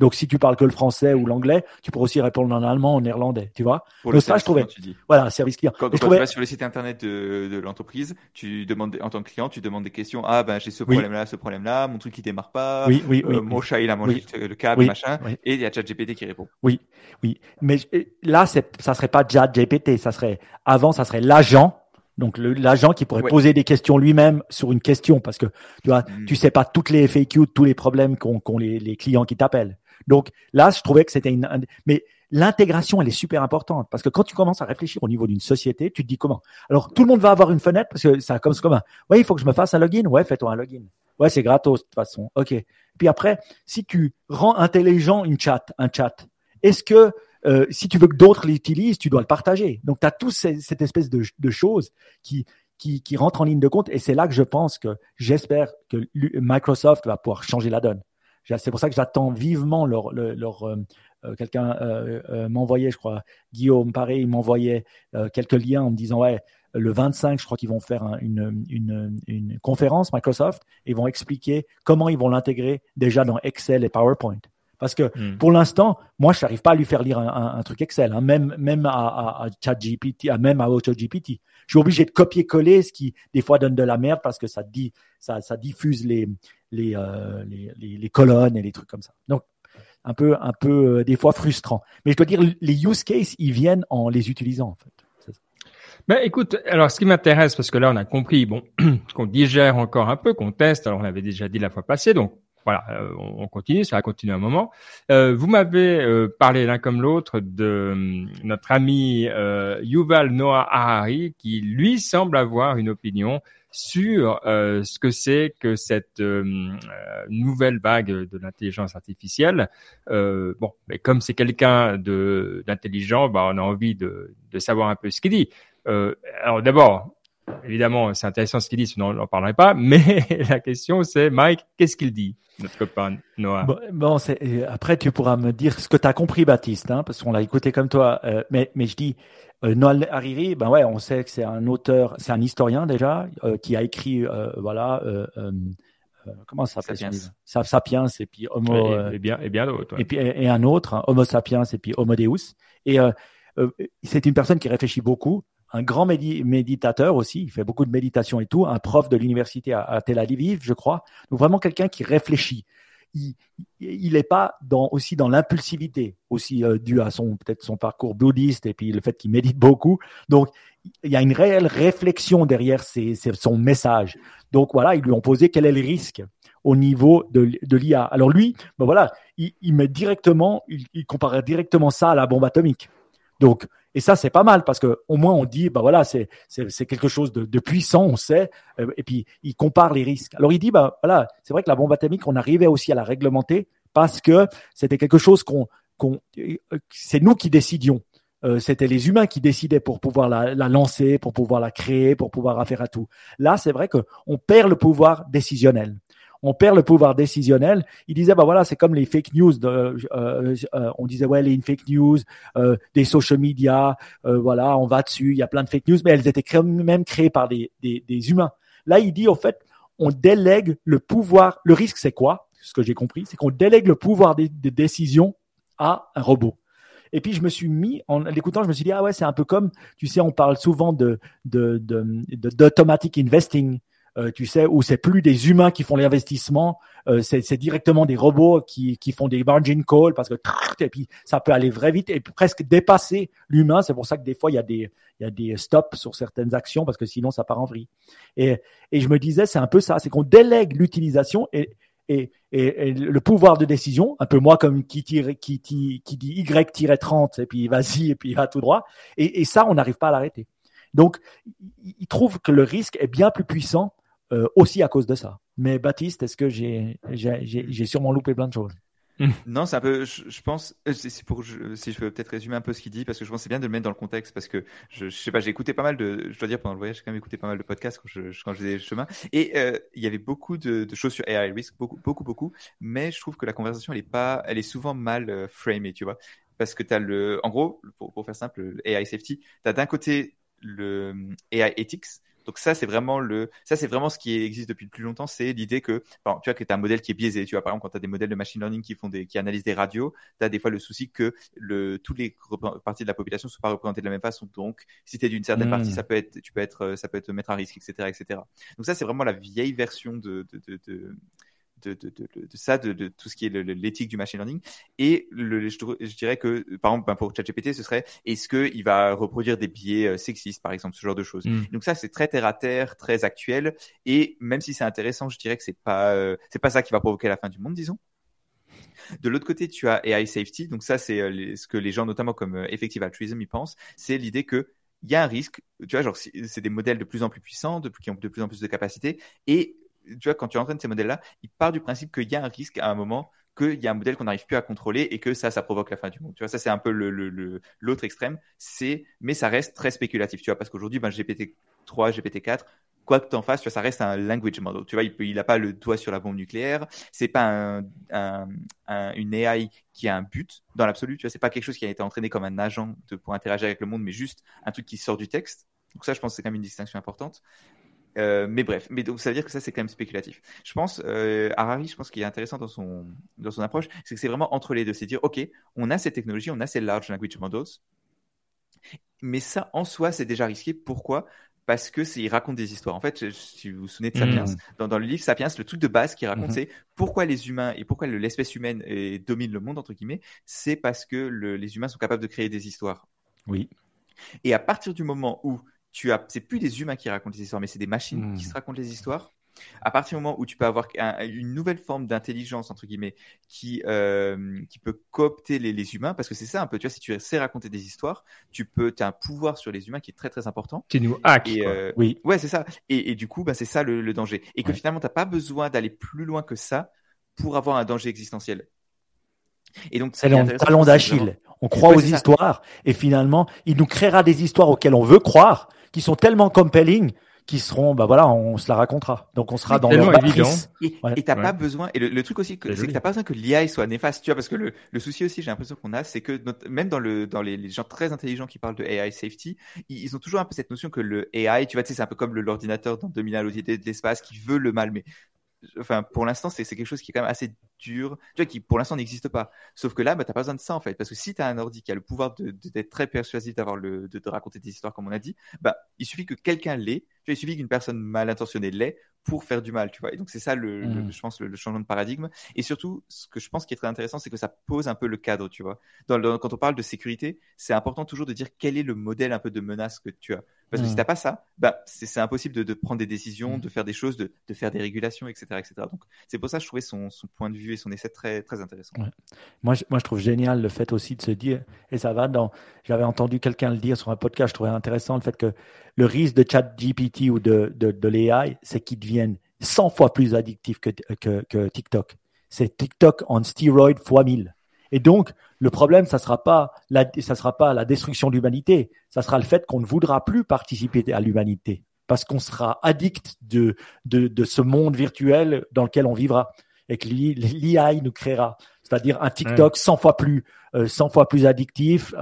Donc, si tu parles que le français ou l'anglais, tu pourrais aussi répondre en allemand, en néerlandais, tu vois. Pour le ça, je trouvais. Tu dis. Voilà, service client. Quand, tu vas sur le site internet de, de l'entreprise, tu demandes, en tant que client, tu demandes des questions. Ah, ben, j'ai ce problème-là, ce problème-là, mon truc qui démarre pas. Oui, oui, oui. Euh, mon chat, il a mangé le câble, machin. Et il y a ChatGPT qui répond. Oui, oui. Mais là, ça serait pas ChatGPT, ça serait, avant, ça serait l'agent donc l'agent qui pourrait poser des questions lui-même sur une question parce que tu vois, hmm. tu sais pas toutes les FAQ, tous les problèmes qu'ont les, les, clients qui t'appellent. Donc là, je trouvais que c'était une. Mais l'intégration, elle est super importante parce que quand tu commences à réfléchir au niveau d'une société, tu te dis comment? Alors tout le monde va avoir une fenêtre parce que ça comme comme un. Ouais, il faut que je me fasse un login. Ouais, fais-toi un login. Ouais, c'est gratos de toute façon. Ok. Puis après, si tu rends intelligent une chat, un chat, est-ce que euh, si tu veux que d'autres l'utilisent, tu dois le partager. Donc, tu as tous cette espèce de, de choses qui, qui, qui rentrent en ligne de compte. Et c'est là que je pense que j'espère que Microsoft va pouvoir changer la donne. C'est pour ça que j'attends vivement leur, leur, euh, euh, quelqu'un euh, m'envoyait, je crois, Guillaume, pareil, il m'envoyait quelques liens en me disant ouais, le 25, je crois qu'ils vont faire une, une, une, conférence Microsoft et vont expliquer comment ils vont l'intégrer déjà dans Excel et PowerPoint. Parce que hmm. pour l'instant, moi, je n'arrive pas à lui faire lire un, un, truc Excel, hein, même, même à, à, à ChatGPT, même à AutoGPT. Je suis obligé de copier-coller, ce qui des fois donne de la merde parce que ça dit, ça, ça diffuse les, euh, les, les, les, colonnes et les trucs comme ça. Donc, un peu, un peu euh, des fois frustrant. Mais je dois dire, les use cases, ils viennent en les utilisant en fait. Ben, écoute, alors ce qui m'intéresse, parce que là on a compris, bon, qu'on digère encore un peu, qu'on teste. Alors on l'avait déjà dit la fois passée, donc voilà, euh, on continue, ça va continuer un moment. Vous m'avez parlé l'un comme l'autre de notre ami Yuval Noah Harari, qui lui semble avoir une opinion sur ce que c'est que cette nouvelle vague de l'intelligence artificielle. bon, mais comme c'est quelqu'un de d'intelligent, bah, on a envie de, de savoir un peu ce qu'il dit. alors d'abord, évidemment, c'est intéressant ce qu'il dit, sinon on n'en parlerait pas. Mais la question, c'est Mike, qu'est-ce qu'il dit, notre copain Noah? Bon, après, tu pourras me dire ce que tu as compris, Baptiste, hein, parce qu'on l'a écouté comme toi. Euh, mais, mais je dis, euh, Noël Hariri, ben ouais, on sait que c'est un auteur, c'est un historien déjà, euh, qui a écrit, euh, voilà, euh, comment ça s'appelle Sapiens. Sapiens et puis Homo. Et, bien, et bien d'autres. Et puis et, un autre, hein, Homo sapiens et puis Homo Deus. Et c'est une personne qui réfléchit beaucoup un grand méditateur aussi, il fait beaucoup de méditation et tout, un prof de l'université à, Tel Aviv, je crois. Donc vraiment quelqu'un qui réfléchit. Il n'est pas dans, aussi dans l'impulsivité, aussi euh, dû à son peut-être son parcours bouddhiste et puis le fait qu'il médite beaucoup. Donc il y a une réelle réflexion derrière son message. Donc voilà, ils lui ont posé quel est le risque au niveau de, l'IA. Alors lui, ben voilà, il, il met directement, il, il directement ça à la bombe atomique. Donc et ça, c'est pas mal parce que au moins on dit, bah voilà, c'est c'est quelque chose de, puissant, on sait. Euh, et puis il compare les risques. Alors il dit, bah voilà, c'est vrai que la bombe atomique, on arrivait aussi à la réglementer parce que c'était quelque chose qu'on qu'on c'est nous qui décidions. Euh, c'était les humains qui décidaient pour pouvoir la, la, lancer, pour pouvoir la créer, pour pouvoir faire à tout. Là, c'est vrai que on perd le pouvoir décisionnel on perd le pouvoir décisionnel. Il disait, bah voilà, c'est comme les fake news. De, euh, euh, on disait, ouais, les fake news, euh, des social media, voilà, on va dessus, il y a plein de fake news, mais elles étaient même créées par des, des, des humains. Là, il dit, en fait, on délègue le pouvoir. Le risque, c'est quoi? Ce que j'ai compris, c'est qu'on délègue le pouvoir des, des décisions à un robot. Et puis je me suis mis en l'écoutant, je me suis dit ah ouais c'est un peu comme tu sais on parle souvent de de d'automatic investing euh, tu sais, où c'est plus des humains qui font l'investissement, euh, c'est directement des robots qui, qui font des margin calls parce que et puis ça peut aller très vite et presque dépasser l'humain. C'est pour ça que des fois il y a des il y a des stops sur certaines actions parce que sinon ça part en vrille. Et et je me disais c'est un peu ça, c'est qu'on délègue l'utilisation et et, et, le pouvoir de décision, un peu moi comme qui tire, qui, qui, qui dit Y-30 et puis vas-y et puis va tout droit. Et, et ça, on n'arrive pas à l'arrêter. Donc, il trouve que le risque est bien plus puissant euh, aussi à cause de ça. Mais Baptiste, est-ce que j'ai sûrement loupé plein de choses? Non, c'est un peu, je, pense, euh, c'est pour, si je peux peut-être résumer un peu ce qu'il dit, parce que je pense c'est bien de le mettre dans le contexte, parce que je, je sais pas, j'ai écouté pas mal de, je dois dire pendant le voyage, j'ai quand même écouté pas mal de podcasts quand je, je faisais le chemin, et euh, il y avait beaucoup de, choses sur AI risk, beaucoup, beaucoup, beaucoup, mais je trouve que la conversation elle est pas, elle est souvent mal euh, framée, tu vois, parce que tu as le, en gros, pour, pour faire simple, le AI safety, tu as d'un côté le AI ethics, donc ça, c'est vraiment le, ça c'est vraiment ce qui existe depuis le plus longtemps, c'est l'idée que, tu vois, que tu as un modèle qui est biaisé. Tu vois, par exemple, quand tu as des modèles de machine learning qui font des, qui analysent des radios, tu as des fois le souci que le, tous les parties de la population ne sont pas représentées de la même façon. Donc, si tu es d'une certaine partie, hmm. ça peut être, tu peux être, ça peut te mettre à risque, etc., etc. Donc ça, c'est vraiment la vieille version de, de, de, de de, de, de, de, ça, de, tout ce qui est l'éthique du machine learning. Et le, je, je, dirais que, par exemple, ben, pour ChatGPT, ce serait est-ce qu'il va reproduire des biais euh, sexistes, par exemple, ce genre de choses. Mm. Donc ça, c'est très terre à terre, très actuel. Et même si c'est intéressant, je dirais que c'est pas, euh, c'est pas ça qui va provoquer la fin du monde, disons. De l'autre côté, tu as AI safety. Donc ça, c'est euh, ce que les gens, notamment comme Effective Altruism, y pensent. C'est l'idée que il y a un risque. Tu vois, genre, c'est des modèles de plus en plus puissants, de, qui ont de plus en plus de capacités, et tu vois, quand tu entraînes ces modèles-là, il part du principe qu'il y a un risque à un moment qu'il y a un modèle qu'on n'arrive plus à contrôler et que ça, ça provoque la fin du monde. Tu vois, ça, c'est un peu l'autre extrême. C'est, mais ça reste très spéculatif, tu vois, parce qu'aujourd'hui, ben, GPT-3, GPT-4, quoi que tu en fasses, ça reste un language model. Tu vois, il, peut, il a pas le doigt sur la bombe nucléaire. C'est pas un, un, une AI qui a un but dans l'absolu. Tu vois, c'est pas quelque chose qui a été entraîné comme un agent pour interagir avec le monde, mais juste un truc qui sort du texte. Donc ça, je pense que c'est quand même une distinction importante. Euh, mais bref, mais donc ça veut dire que ça c'est quand même spéculatif. Je pense, euh, Harari, je pense qu'il est intéressant dans son dans son approche, c'est que c'est vraiment entre les deux, c'est dire ok, on a ces technologies, on a ces large language models, mais ça en soi c'est déjà risqué. Pourquoi? Parce que il raconte des histoires. En fait, si vous vous souvenez de Sapiens, hmm. dans, dans, le livre Sapiens, le truc de base qu'il raconte, hmm. c'est pourquoi les humains et pourquoi l'espèce humaine domine le monde entre guillemets, c'est parce que le, les humains sont capables de créer des histoires. Oui. Et à partir du moment où tu as, c'est plus des humains qui racontent les histoires, mais c'est des machines qui hmm. se racontent les histoires. À partir du moment où tu peux avoir une nouvelle forme d'intelligence entre guillemets qui euh, qui peut coopter les, les humains, parce que c'est ça un peu. Tu vois, si tu sais raconter des histoires, tu peux, as un pouvoir sur les humains qui est très très important. Qui nous hack. Et, euh, oui. Ouais, c'est ça. Et, et, du coup, bah, c'est ça le, le, danger. Et que finalement, t'as pas besoin d'aller plus loin que ça pour avoir un danger existentiel. Et donc, c'est le talon d'Achille. On croit aux histoires et finalement, il nous créera des histoires auxquelles on veut croire qui sont tellement compelling qui seront, bah voilà, on se la racontera. Donc on sera dans leur évident. Et t'as pas besoin. Et le, truc aussi, c'est que t'as pas besoin que l'IA soit néfaste, tu vois, parce que le, le souci aussi, j'ai l'impression qu'on a, c'est que même dans le dans les, gens très intelligents qui parlent de AI safety, ils, ont toujours un peu cette notion que le AI, tu vois, tu sais, c'est un peu comme l'ordinateur dans 2001 l'autorité de l'espace qui veut le mal, mais enfin pour l'instant c'est quelque chose qui est quand même assez tu vois qui pour l'instant n'existe pas. Sauf que là bah t'as pas besoin de ça en fait. Parce que si t'as un ordi qui a le pouvoir d'être très persuasif d'avoir le de, de, raconter des histoires comme on a dit bah il suffit que quelqu'un l'ait il suffit qu'une personne mal intentionnée l'ait pour faire du mal, tu vois. Et donc c'est ça, le, mmh. je pense, le, changement de paradigme. Et surtout, ce que je pense qui est très intéressant, c'est que ça pose un peu le cadre, tu vois. Dans, quand on parle de sécurité, c'est important toujours de dire quel est le modèle un peu de menace que tu as. Parce que si mmh. t'as pas ça, bah c'est impossible de, de, prendre des décisions, mmh. de faire des choses, de, de, faire des régulations, etc., etc. Donc c'est pour ça que je trouvais son, son, point de vue et son essai très très intéressant. Moi, je, moi, je trouve génial le fait aussi de se dire, et ça va dans. J'avais entendu quelqu'un le dire sur un podcast, je trouvais intéressant le fait que le risque de chat GPT ou de, de, l'AI, c'est qu'ils deviennent 100 fois plus addictifs que, que, TikTok. C'est TikTok en stéroïde fois 1000. Et donc, le problème, ça sera pas la, ça sera pas la destruction de l'humanité, ça sera le fait qu'on ne voudra plus participer à l'humanité parce qu'on sera addict de, de, de, ce monde virtuel dans lequel on vivra et que l'IA nous créera c'est-à-dire un TikTok 100 fois plus, 100 euh, fois plus addictif,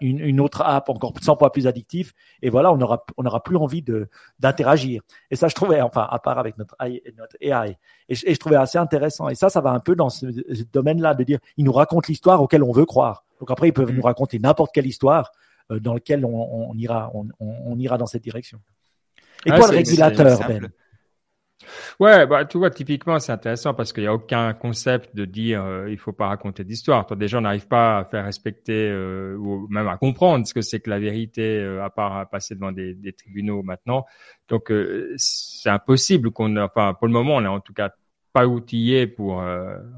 une, autre app encore 100 fois plus addictif, et voilà, on aura, on aura plus envie de d'interagir. Et ça, je trouvais, enfin, à part avec notre AI, notre AI, et je, trouvais assez intéressant. Et ça, ça va un peu dans ce, domaine-là de dire, il nous raconte l'histoire auquel on veut croire. Donc après, ils peuvent mm. nous raconter n'importe quelle histoire euh, dans laquelle on, ira, on, ira dans cette direction. Et quoi le régulateur, Ben? Ouais, bah, tu vois, typiquement, c'est intéressant parce qu'il n'y a aucun concept de dire euh, il faut pas raconter d'histoire. Toi, déjà, on n'arrive pas à faire respecter euh, ou même à comprendre ce que c'est que la vérité, euh, à part à passer devant des, des tribunaux maintenant. Donc, euh, c'est impossible qu'on, enfin, pour le moment, on n'est en tout cas pas outillé pour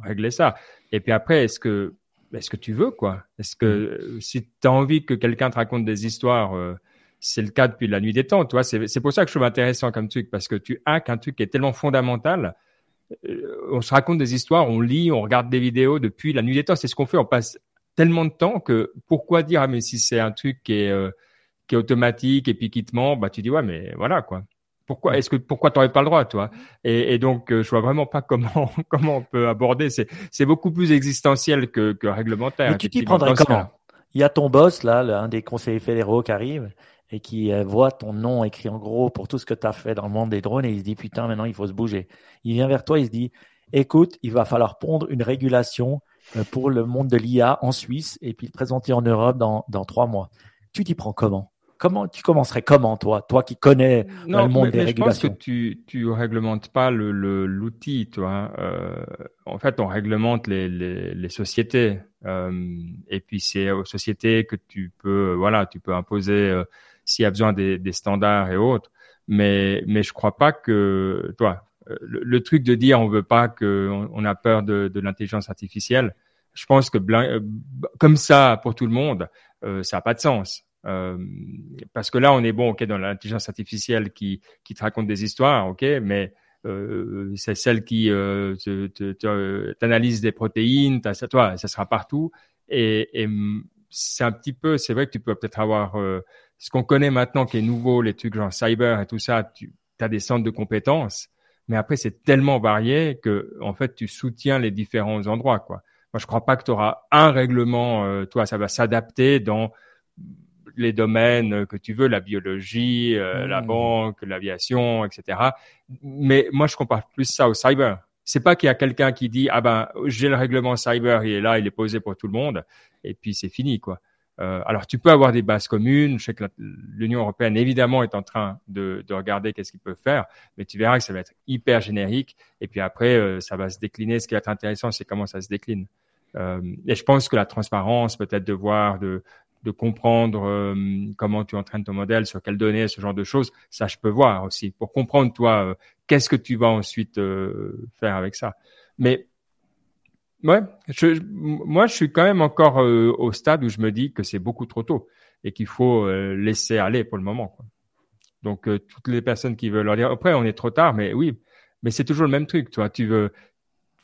régler ça. Et puis après, est-ce que, est-ce que tu veux quoi? Est-ce que mmh. si tu as envie que quelqu'un te raconte des histoires c'est le cas depuis la nuit des temps. Tu vois, c'est pour ça que je trouve intéressant comme truc parce que tu as qu'un truc qui est tellement fondamental. Euh, on se raconte des histoires, on lit, on regarde des vidéos depuis la nuit des temps. C'est ce qu'on fait. On passe tellement de temps que pourquoi dire ah mais si c'est un truc qui est euh, qui est automatique et puis qui te ment, bah tu dis ouais mais voilà quoi. Pourquoi est-ce que pourquoi t'aurais pas le droit toi? Et, et, donc euh, je vois vraiment pas comment comment on peut aborder. C'est c'est beaucoup plus existentiel que, que réglementaire. Mais tu t'y prendrais comment? Il y a ton boss là, un des conseillers fédéraux qui arrive et qui euh, voit ton nom écrit en gros pour tout ce que tu as fait dans le monde des drones et il se dit putain maintenant il faut se bouger. Il vient vers toi, il se dit écoute, il va falloir pondre une régulation euh, pour le monde de l'IA en Suisse et puis le présenter en Europe dans, dans trois mois. Tu t'y prends comment? Comment tu commencerais comment toi, toi qui connais euh, le monde des régulations Je pense que tu tu réglementes pas le l'outil, toi. Euh, en fait, on réglemente les les, les sociétés euh, et puis c'est aux sociétés que tu peux voilà tu peux imposer s'il y a besoin des, des, standards et autres. Mais, mais je crois pas que, toi, euh, le, truc de dire on veut pas que on, a peur de, de l'intelligence artificielle, je pense que euh, comme ça pour tout le monde, euh, ça a pas de sens. Euh, parce que là, on est bon, ok, dans l'intelligence artificielle qui qui te raconte des histoires, ok, mais euh, c'est celle qui euh, t'analyse des protéines, ça, toi, ça sera partout. Et, et c'est un petit peu, c'est vrai que tu peux peut-être avoir euh, ce qu'on connaît maintenant qui est nouveau, les trucs genre cyber et tout ça, tu as des centres de compétences, mais après c'est tellement varié que en fait tu soutiens les différents endroits quoi. Moi je crois pas que tu auras un règlement, euh, toi ça va s'adapter dans les domaines que tu veux, la biologie, euh, la mmh. banque, l'aviation, etc. Mais moi je compare plus ça au cyber. C'est pas qu'il y a quelqu'un qui dit ah ben j'ai le règlement cyber, il est là, il est posé pour tout le monde, et puis c'est fini quoi. Euh, alors, tu peux avoir des bases communes. Je sais que l'Union européenne, évidemment, est en train de, de regarder qu'est-ce qu'ils peuvent faire, mais tu verras que ça va être hyper générique. Et puis après, euh, ça va se décliner. Ce qui va être intéressant, c'est comment ça se décline. Euh, et je pense que la transparence, peut-être de voir, de, de comprendre euh, comment tu entraînes ton modèle, sur quelles données, ce genre de choses, ça, je peux voir aussi, pour comprendre, toi, qu'est-ce que tu vas ensuite faire avec ça. Mais Ouais, je, moi je suis quand même encore euh, au stade où je me dis que c'est beaucoup trop tôt et qu'il faut euh, laisser aller pour le moment. Donc euh, toutes les personnes qui veulent leur dire après on est trop tard, mais oui, mais c'est toujours le même truc, toi. Tu veux,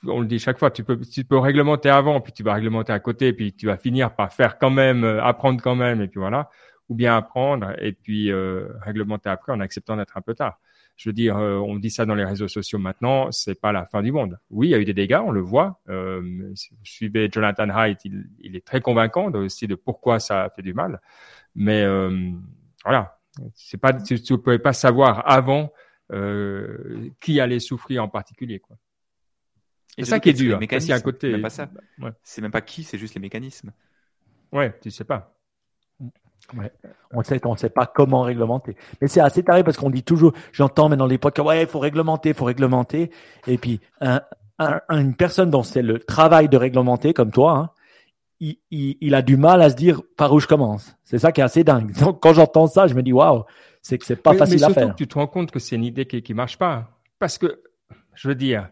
on le dit chaque fois, tu peux, réglementer avant, puis tu vas réglementer à côté, puis tu vas finir par faire quand même, apprendre quand même, et puis voilà, ou bien apprendre et puis réglementer après en acceptant d'être un peu tard. je veux dire, euh, on dit ça dans les réseaux sociaux maintenant, c'est pas la fin du monde. Oui, il y a eu des dégâts, on le voit. Euh, si vous suivez Jonathan Haidt, il, est très convaincant aussi de pourquoi ça a fait du mal. Mais euh, voilà, c'est pas, tu ne pouvais pas savoir avant euh, qui allait souffrir en particulier. C'est ça qui est dur. C'est un côté. Même pas ça. C'est même pas qui, c'est juste les mécanismes. Ouais, tu sais pas. Ouais. On sait, on sait pas comment réglementer. Mais c'est assez taré parce qu'on dit toujours, j'entends maintenant les podcasts, ouais, il faut réglementer, il faut réglementer. Et puis, un, une personne dont c'est le travail de réglementer, comme toi, hein, il, il, il, a du mal à se dire par où je commence. C'est ça qui est assez dingue. Donc, quand j'entends ça, je me dis, waouh, c'est que c'est pas facile mais à faire. Que tu te rends compte que c'est une idée qui, qui marche pas. Parce que, je veux dire,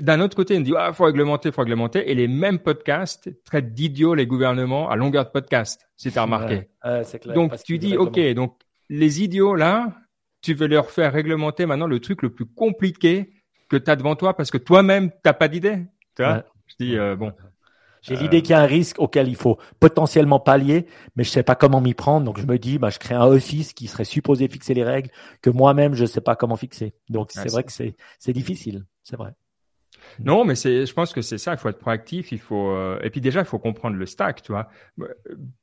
d'un autre côté, on dit ah faut réglementer, faut réglementer, et les mêmes podcasts traitent d'idiots les gouvernements à longueur de podcast, si tu as remarqué. clair, donc tu dis ok, donc les idiots là, tu veux leur faire réglementer maintenant le truc le plus compliqué que tu as devant toi parce que toi-même t'as pas d'idée. Tu vois? Je dis euh, bon. J'ai l'idée qu'il y a un risque auquel il faut potentiellement pallier, mais je sais pas comment m'y prendre. Donc je me dis, bah, je crée un office qui serait supposé fixer les règles que moi-même je sais pas comment fixer. Donc c'est vrai que c'est c'est difficile, c'est vrai. Non, mais c'est, je pense que c'est ça. Il faut être proactif. Il faut, euh, et puis déjà, il faut comprendre le stack, tu vois.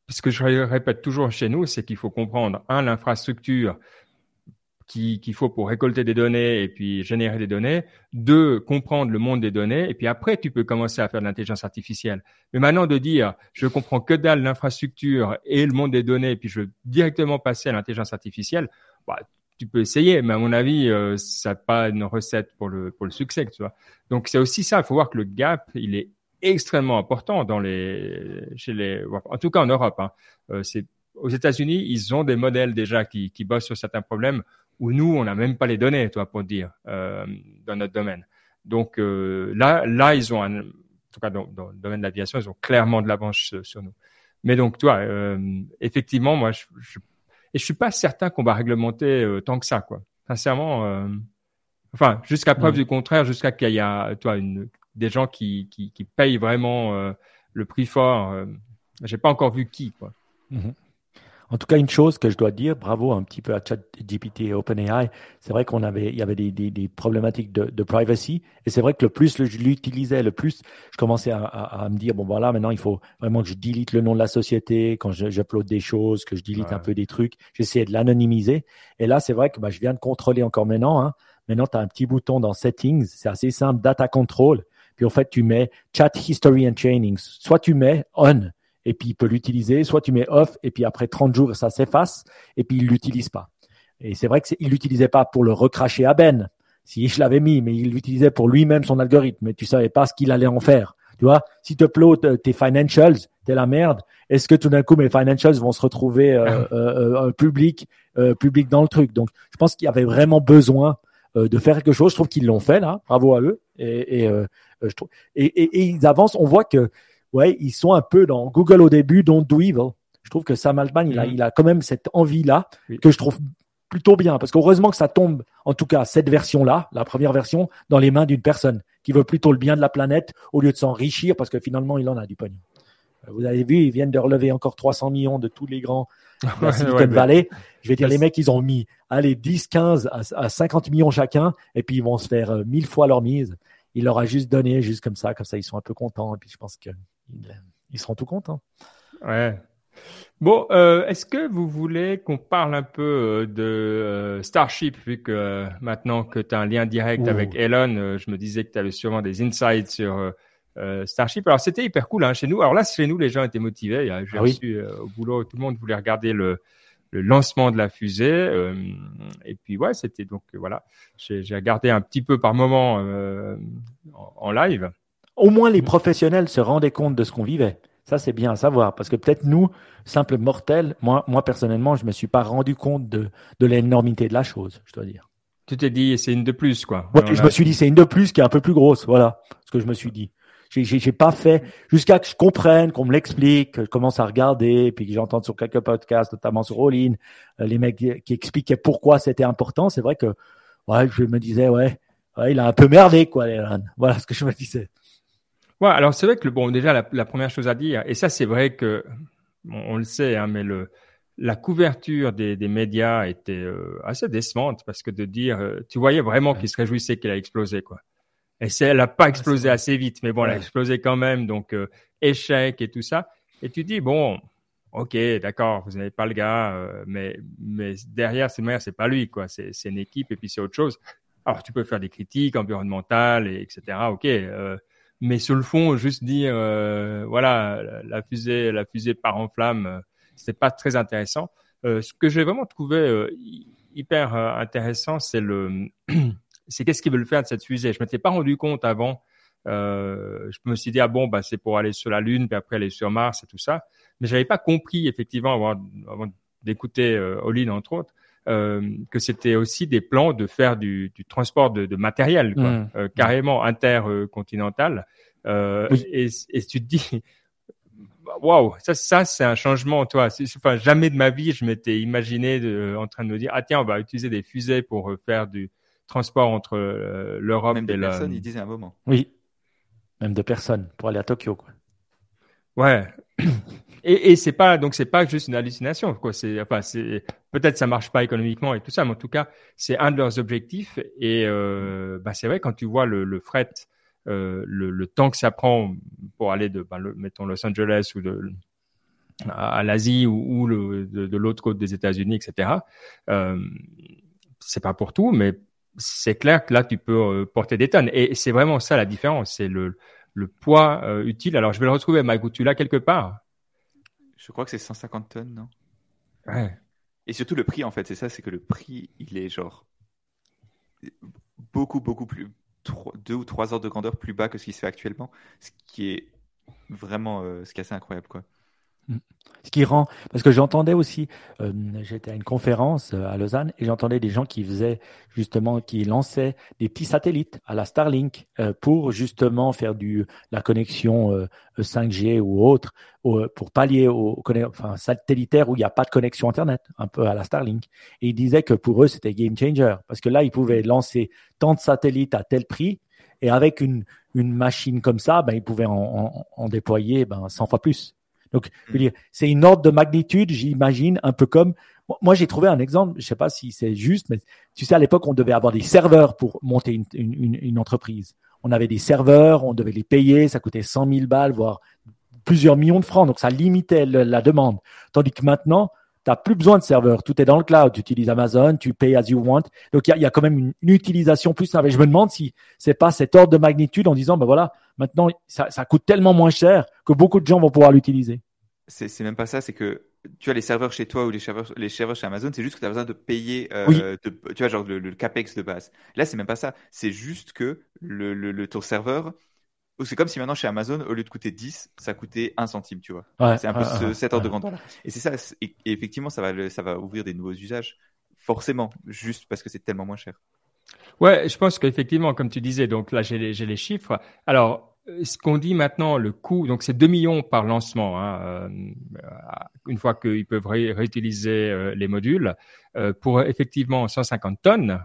Ce que je répète toujours chez nous, c'est qu'il faut comprendre un l'infrastructure qu'il faut pour récolter des données et puis générer des données. Deux, comprendre le monde des données. Et puis après, tu peux commencer à faire de l'intelligence artificielle. Mais maintenant, de dire, je comprends que dalle l'infrastructure et le monde des données, et puis je veux directement passer à l'intelligence artificielle, bah, tu peux essayer, mais à mon avis, euh, ça n'a pas une recette pour le pour le succès, tu vois. Donc c'est aussi ça. Il faut voir que le gap, il est extrêmement important dans les chez les, en tout cas en Europe. Hein. Euh, c'est aux États-Unis, ils ont des modèles déjà qui qui bossent sur certains problèmes où nous, on n'a même pas les données, toi, pour dire euh, dans notre domaine. Donc là, là, ils ont un, en tout cas dans, le domaine de l'aviation, ils ont clairement de l'avance sur, nous. Mais donc, toi, effectivement, moi, je, je et je suis pas certain qu'on va réglementer euh, tant que ça, quoi. Sincèrement, euh, enfin, jusqu'à preuve du contraire, jusqu'à qu'il y a, toi, une, des gens qui, qui, qui payent vraiment euh, le prix fort. J'ai pas encore vu qui, quoi. Mhm. En tout cas, une chose que je dois dire, bravo un petit peu à ChatGPT et OpenAI, c'est vrai qu'on avait, il y avait des, des, des problématiques de, de, privacy, et c'est vrai que le plus je l'utilisais, le plus je commençais à, à, à, me dire bon voilà, maintenant il faut vraiment que je delete le nom de la société quand j'upload des choses, que je delete un peu des trucs. J'essayais de l'anonymiser, et là c'est vrai que bah, je viens de contrôler encore maintenant. Hein. Maintenant, tu as un petit bouton dans Settings, c'est assez simple, Data Control. Puis en fait, tu mets Chat History and Trainings. Soit tu mets On, et puis il peut l'utiliser. Soit tu mets off et puis après 30 jours ça s'efface et puis il l'utilise pas. Et c'est vrai que il l'utilisait pas pour le recracher à Ben. Si je l'avais mis, mais il l'utilisait pour lui-même son algorithme. Mais tu savais pas ce qu'il allait en faire. Tu vois, si tu uploads tes financials, t'es la merde. Est-ce que tout d'un coup mes financials vont se retrouver euh, ah. euh, euh, public, euh, public dans le truc? Donc, je pense qu'il y avait vraiment besoin euh, de faire quelque chose. Je trouve qu'ils l'ont fait là. Bravo à eux. Et, et je trouve. Et, et, et, ils avancent. On voit que ouais, ils sont un peu dans Google au début, don't do evil. Je trouve que Sam Altman, il, a, mm. il a quand même cette envie-là que je trouve plutôt bien. Parce qu'heureusement que ça tombe, en tout cas, cette version-là, la première version, dans les mains d'une personne qui veut plutôt le bien de la planète au lieu de s'enrichir parce que finalement, il en a du pognon. Euh, vous avez vu, ils viennent de relever encore 300 millions de tous les grands de la Silicon Valley. Je vais dire, les mecs, ils ont mis, allez, 10, 15 à, 50 millions chacun, et puis ils vont se faire euh, mille fois leur mise. Il leur a juste donné, juste comme ça, comme ça, ils sont un peu contents. Et puis je pense que ils, seront tout contents. Ouais. Bon, euh, est-ce que vous voulez qu'on parle un peu euh, de euh, Starship, vu que maintenant que tu as un lien direct avec Elon, je me disais que tu avais sûrement des insights sur Starship. Alors c'était hyper cool hein, chez nous. Alors là, chez nous, les gens étaient motivés. J'ai ah reçu au boulot, tout le monde voulait regarder le, le lancement de la fusée. et puis ouais, c'était donc voilà, j'ai regardé un petit peu par moment en, en live. Au moins, les professionnels se rendaient compte de ce qu'on vivait. Ça, c'est bien à savoir. Parce que peut-être nous, simples mortels, moi, moi personnellement, je me suis pas rendu compte de, de l'énormité de la chose, je dois dire. Tu t'es dit, c'est une de plus, quoi. je me suis dit, c'est une de plus qui est un peu plus grosse. Voilà ce que je me suis dit. J'ai pas fait jusqu'à que je comprenne, qu'on me l'explique, que je commence à regarder, puis que j'entende sur quelques podcasts, notamment sur All euh, les mecs qui expliquaient pourquoi c'était important. C'est vrai que ouais, je me disais, ouais, ouais, il a un peu merdé, quoi, Voilà ce que je me disais. Ouais, alors c'est vrai que bon, déjà la, première chose à dire, et ça c'est vrai que on le sait, hein, mais le la couverture des, des médias était euh, assez décevante parce que de dire, euh, tu voyais vraiment qu'il se réjouissait qu'elle a explosé, quoi. Et c'est, elle a pas explosé assez vite, mais bon, elle a explosé quand même, donc euh, échec et tout ça. Et tu dis, bon, ok, d'accord, vous n'avez pas le gars, mais mais derrière, c'est c'est pas lui, quoi. C'est c'est une équipe et puis c'est autre chose. Alors tu peux faire des critiques environnementales et etc. Ok, mais sur le fond, juste dire, voilà, la fusée, la fusée part en flamme c'est pas très intéressant. Euh, ce que j'ai vraiment trouvé euh, hyper euh, intéressant, c'est le, c'est qu'est-ce qu'ils veulent faire de cette fusée. Je m'étais pas rendu compte avant. Euh, je me suis dit ah bon bah c'est pour aller sur la Lune puis après aller sur Mars et tout ça, mais j'avais pas compris effectivement avant, avant d'écouter euh, Olin entre autres euh, que c'était aussi des plans de faire du, du transport de, de matériel quoi, mmh. euh, carrément intercontinental. Oui. Et, et tu te dis waouh, ça, ça c'est un changement, toi. Enfin, jamais de ma vie, je m'étais imaginé de, en train de me dire, ah tiens, on va utiliser des fusées pour euh, faire du transport entre euh, l'Europe et la. Personne, il disait un moment. Oui, même de personnes pour aller à Tokyo, quoi. Ouais. Et, et c'est pas donc c'est pas juste une hallucination quoi. C'est enfin c'est peut-être ça marche pas économiquement et tout ça, mais en tout cas c'est un de leurs objectifs. Et euh, bah c'est vrai quand tu vois le, le fret euh, le, le, temps que ça prend pour aller de, ben, le, mettons, Los Angeles ou de, à, l'Asie ou, ou le, de, de l'autre côte des États-Unis, etc. Euh, c'est pas pour tout, mais c'est clair que là, tu peux euh, porter des tonnes. Et c'est vraiment ça la différence, c'est le, le poids euh, utile. Alors, je vais le retrouver, Mike, tu l'as quelque part? Je crois que c'est 150 tonnes, non? Ouais. Et surtout le prix, en fait, c'est ça, c'est que le prix, il est genre beaucoup, beaucoup plus, deux ou trois heures de grandeur plus bas que ce qui se fait actuellement, ce qui est vraiment euh, ce qui est assez incroyable quoi. Mm. Ce qui rend, parce que j'entendais aussi, euh, j'étais à une conférence euh, à Lausanne et j'entendais des gens qui faisaient justement, qui lançaient des petits satellites à la Starlink euh, pour justement faire du la connexion 5G ou autre, pour pallier au enfin, satellitaire où il n'y a pas de connexion Internet, un peu à la Starlink. Et ils disaient que pour eux c'était game changer parce que là ils pouvaient lancer tant de satellites à tel prix et avec une une machine comme ça, ben ils pouvaient en, en, en déployer ben 100 fois plus. Donc, dire, c'est une ordre de magnitude, j'imagine, un peu comme moi, j'ai trouvé un exemple, je sais pas si c'est juste, mais tu sais, à l'époque, on devait avoir des serveurs pour monter une, une, une, entreprise. On avait des serveurs, on devait les payer, ça coûtait 100 000 balles, voire plusieurs millions de francs, donc ça limitait la demande. Tandis que maintenant, n'as plus besoin de serveurs, tout est dans le cloud, tu utilises Amazon, tu payes as you want. Donc, il y a, y a, quand même une, utilisation plus simple. je me demande si c'est pas cet ordre de magnitude en disant, ben voilà, Maintenant, ça, ça coûte tellement moins cher que beaucoup de gens vont pouvoir l'utiliser. C'est même pas ça, c'est que tu as les serveurs chez toi ou les serveurs, les serveurs chez Amazon, c'est juste que tu as besoin de payer, euh, de, tu vois, genre le, le, capex de base. Là, c'est même pas ça. C'est juste que le, le, le ton serveur, c'est comme si maintenant chez Amazon, au lieu de coûter 10, ça coûtait 1 centime, tu vois. Ouais, c'est un peu ce, cet ordre de grandeur. Et c'est ça, et, effectivement, ça va, ça va ouvrir des nouveaux usages, forcément, juste parce que c'est tellement moins cher. Ouais, je pense qu'effectivement, comme tu disais, donc là j'ai les, les chiffres. Alors, ce qu'on dit maintenant, le coût, donc c'est 2 millions par lancement, hein, euh, une fois qu'ils peuvent réutiliser euh, les modules, euh, pour effectivement 150 tonnes,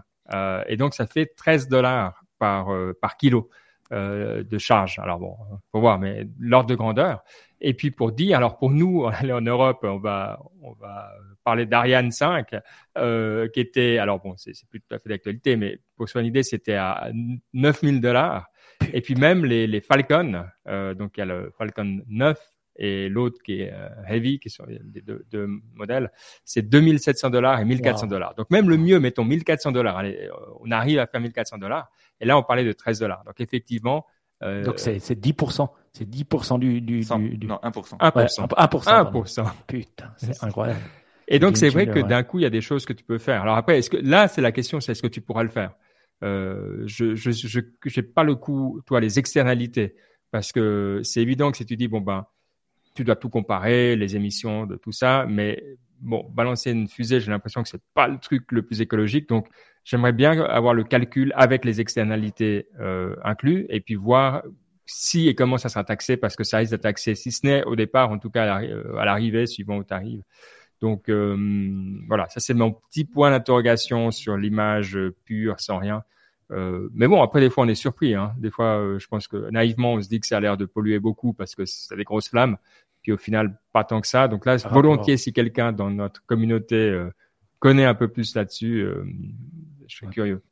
et donc ça fait 13 dollars par, par kilo de charge. Alors bon, faut voir, mais l'ordre de grandeur. Et puis pour dire, alors pour nous, aller en Europe, on va, on va parler d'Ariane 5, euh, qui était, alors bon, c'est plus tout à fait d'actualité, mais pour se faire une idée, c'était à 9000 dollars. Et puis même les, les Falcon, euh, donc il y a le Falcon 9 et l'autre qui est euh, Heavy, qui sont les deux, deux modèles, c'est 2700 dollars et 1400 dollars. Donc même le mieux, mettons 1400 dollars. Euh, on arrive à faire 1400 dollars. Et là, on parlait de 13 dollars. Donc effectivement, euh, Donc c'est 10%. C'est 10% du, du, du, Non, 1%. 1%. Ouais, 1%. 1%. Putain, c'est incroyable. Et donc c'est vrai que d'un coup il y a des choses que tu peux faire. Alors après, est-ce que là c'est la question, c'est est-ce que tu pourras le faire? Euh, Je je je j'ai pas le coup, toi les externalités, parce que c'est évident que si tu dis bon ben tu dois tout comparer, les émissions de tout ça, mais bon balancer une fusée, j'ai l'impression que c'est pas le truc le plus écologique. Donc j'aimerais bien avoir le calcul avec les externalités euh, inclus et puis voir si et comment ça sera taxé parce que ça risque d'être taxé, si ce n'est au départ, en tout cas à l'arrivée, suivant où tu arrives. Donc euh, voilà, ça c'est mon petit point d'interrogation sur l'image pure, sans rien. Euh, mais bon, après des fois on est surpris. Hein. Des fois, euh, je pense que naïvement on se dit que ça a l'air de polluer beaucoup parce que c'est des grosses flammes. Puis au final pas tant que ça. Donc là, volontiers, si quelqu'un dans notre communauté euh, connaît un peu plus là-dessus, euh, je suis curieux.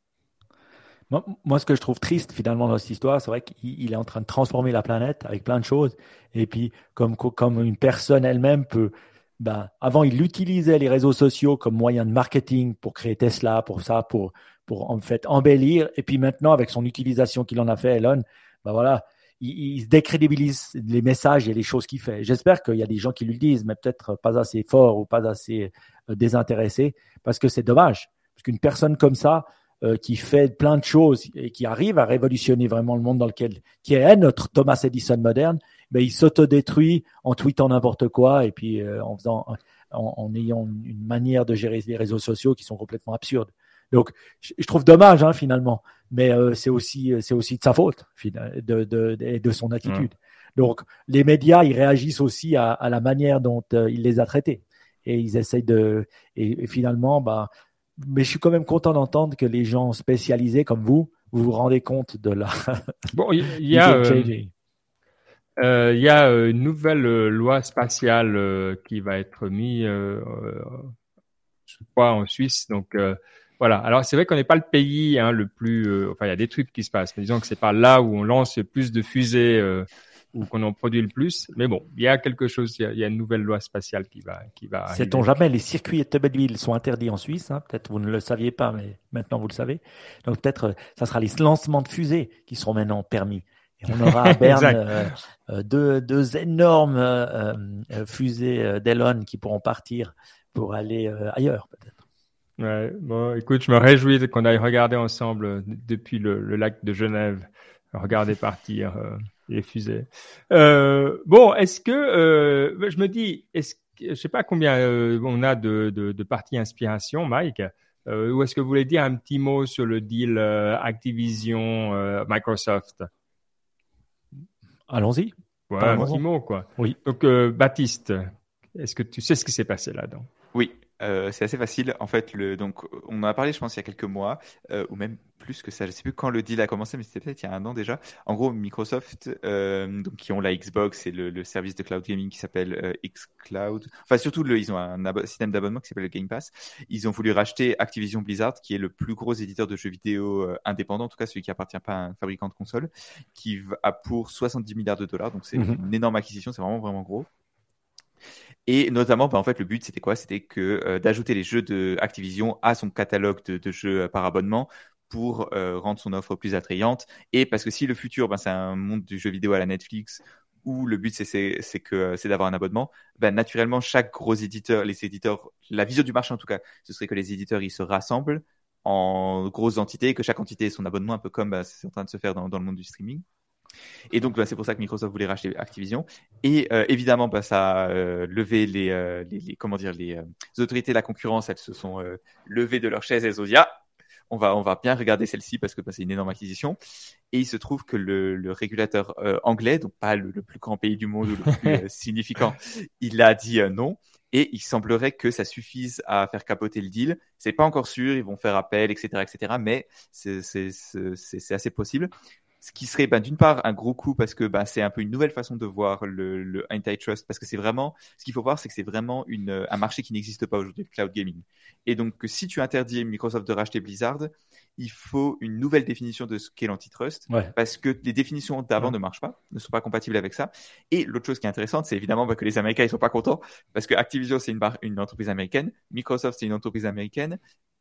Moi, ce que je trouve triste finalement dans cette histoire, c'est vrai qu'il est en train de transformer la planète avec plein de choses. Et puis, comme, comme une personne elle-même peut, ben, avant, il utilisait les réseaux sociaux comme moyen de marketing pour créer Tesla, pour ça, pour, pour en fait embellir. Et puis maintenant, avec son utilisation qu'il en a fait, Elon, ben voilà, il, se décrédibilise les messages et les choses qu'il fait. J'espère qu'il y a des gens qui lui disent, mais peut-être pas assez fort ou pas assez euh, désintéressé, parce que c'est dommage. Parce qu'une personne comme ça, euh, qui fait plein de choses et qui arrive à révolutionner vraiment le monde dans lequel, qui est notre Thomas Edison moderne, ben, il s'autodétruit en tweetant n'importe quoi et puis euh, en faisant, en, ayant une manière de gérer les réseaux sociaux qui sont complètement absurdes. Donc, je, trouve dommage hein, finalement, mais euh, c'est aussi c'est aussi de sa faute de de, de, son attitude. Donc, les médias ils réagissent aussi à, à la manière dont il les a traités et ils essayent de et, et finalement bah mais je suis quand même content d'entendre que les gens spécialisés comme vous, vous vous rendez compte de la. Bon, il y, a. Euh, euh, il y a euh, une nouvelle loi spatiale qui va être mise, je crois, en Suisse. Donc voilà. Alors c'est vrai qu'on n'est pas le pays hein, le plus. enfin, il y a des trucs qui se passent. Mais disons que c'est pas là où on lance plus de fusées ou qu'on en produit le plus. Mais bon, il y a quelque chose, il y a, une nouvelle loi spatiale qui va, qui va. Sait-on jamais, les circuits automobile sont interdits en Suisse. Hein. peut-être vous ne le saviez pas, mais maintenant vous le savez. Donc peut-être, euh, ça sera les lancements de fusées qui seront maintenant permis. Et on aura à Berne euh, euh, deux, deux, énormes fusées d'Elon qui pourront partir pour aller ailleurs, peut-être. Ouais, bon, écoute, je me réjouis qu'on aille regarder ensemble depuis le, le lac de Genève, regarder partir les fusées. Euh, bon, est-ce que euh, je me dis, est-ce je sais pas combien euh, on a de, de, de parties inspiration, Mike. Euh, ou est-ce que vous voulez dire un petit mot sur le deal euh, Activision Microsoft? Allons-y. Ouais, un petit mot quoi. Oui. Donc Baptiste, est-ce que tu sais ce qui s'est passé là-dedans? Oui. Euh, c'est assez facile. En fait, le, donc, on en a parlé, je pense, il y a quelques mois, euh, ou même plus que ça. Je sais plus quand le deal a commencé, mais c'était peut-être il y a un an déjà. En gros, Microsoft, euh, donc, qui ont la Xbox et le, le service de cloud gaming qui s'appelle xCloud. Enfin, surtout, le, ils ont un système d'abonnement qui s'appelle le Game Pass. Ils ont voulu racheter Activision Blizzard, qui est le plus gros éditeur de jeux vidéo indépendant, en tout cas celui qui appartient pas à un fabricant de consoles, qui a pour 70 milliards de dollars. Donc, c'est mhm. une énorme acquisition. C'est vraiment, vraiment gros. Et notamment, bah, en fait, le but, c'était quoi? C'était que euh, d'ajouter les jeux de Activision à son catalogue de, de jeux euh, par abonnement pour euh, rendre son offre plus attrayante. Et parce que si le futur, ben, c'est un monde du jeu vidéo à la Netflix, où le but, c'est que c'est d'avoir un abonnement, ben, naturellement, chaque gros éditeur, les éditeurs, la vision du marché en tout cas, ce serait que les éditeurs, ils se rassemblent en grosses entités, que chaque entité ait son abonnement, un peu comme bah, c'est en train de se faire dans, dans le monde du streaming. Et donc, bah, c'est pour ça que Microsoft voulait racheter Activision. Et euh, évidemment, bah, ça a euh, levé les, euh, les, les, comment dire, les, autorités de la concurrence. Elles se sont levées de leur chaise et elles ont dit ah, on va, on va bien regarder celle-ci parce que bah, c'est une énorme acquisition. Et il se trouve que le, le régulateur anglais, donc pas le, plus grand pays du monde ou le plus significant, il a dit non. Et il semblerait que ça suffise à faire capoter le deal. C'est pas encore sûr, ils vont faire appel, etc., etc. Mais c'est assez possible ce qui serait ben, d'une part un gros coup parce que ben, c'est un peu une nouvelle façon de voir le, le antitrust parce que c'est vraiment ce qu'il faut voir c'est que c'est vraiment une, un marché qui n'existe pas aujourd'hui le cloud gaming. Et donc si tu interdis Microsoft de racheter Blizzard il faut une nouvelle définition de ce qu'est l'antitrust parce que les définitions d'avant ne marchent pas ne sont pas compatibles avec ça. Et l'autre chose qui est intéressante c'est évidemment ben, que les Américains ils sont pas contents parce que Activision c'est une, une entreprise américaine. Microsoft c'est une entreprise américaine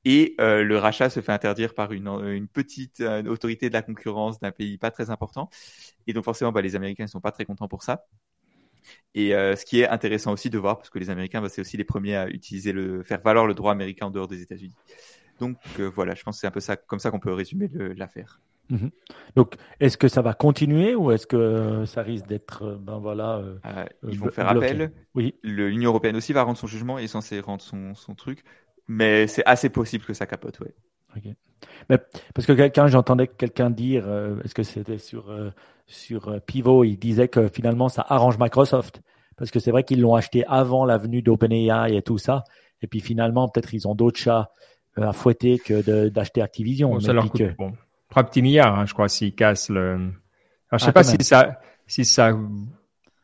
et euh, le rachat se fait interdire par une, une petite euh, autorité de la concurrence d'un pays pas très important. Et donc forcément, bah, les Américains ne sont pas très contents pour ça. Et euh, ce qui est intéressant aussi de voir, parce que les Américains, bah, c'est aussi les premiers à utiliser le, faire valoir le droit américain en dehors des États-Unis. Donc voilà, je pense que c'est un peu ça, comme ça qu'on peut résumer l'affaire. Mhm. Donc, est-ce que ça va continuer ou est-ce que ça risque d'être, ben voilà, ils vont faire appel. Oui. L'Union européenne aussi va rendre son jugement et est censé rendre son, son truc mais c'est assez possible que ça capote, ouais. Mais parce que quelqu'un, j'entendais quelqu'un dire, euh, est-ce que c'était sur euh, sur euh, Pivot, il disait que finalement ça arrange Microsoft parce que c'est vrai qu'ils l'ont acheté avant la venue d'OpenAI et tout ça, et puis finalement peut-être ils ont d'autres chats à fouetter que d'acheter Activision. Bon, ça leur coûte, bon, 3 petits milliards, hein, je crois, s'ils cassent le. Alors, je sais ah, pas si ça si ça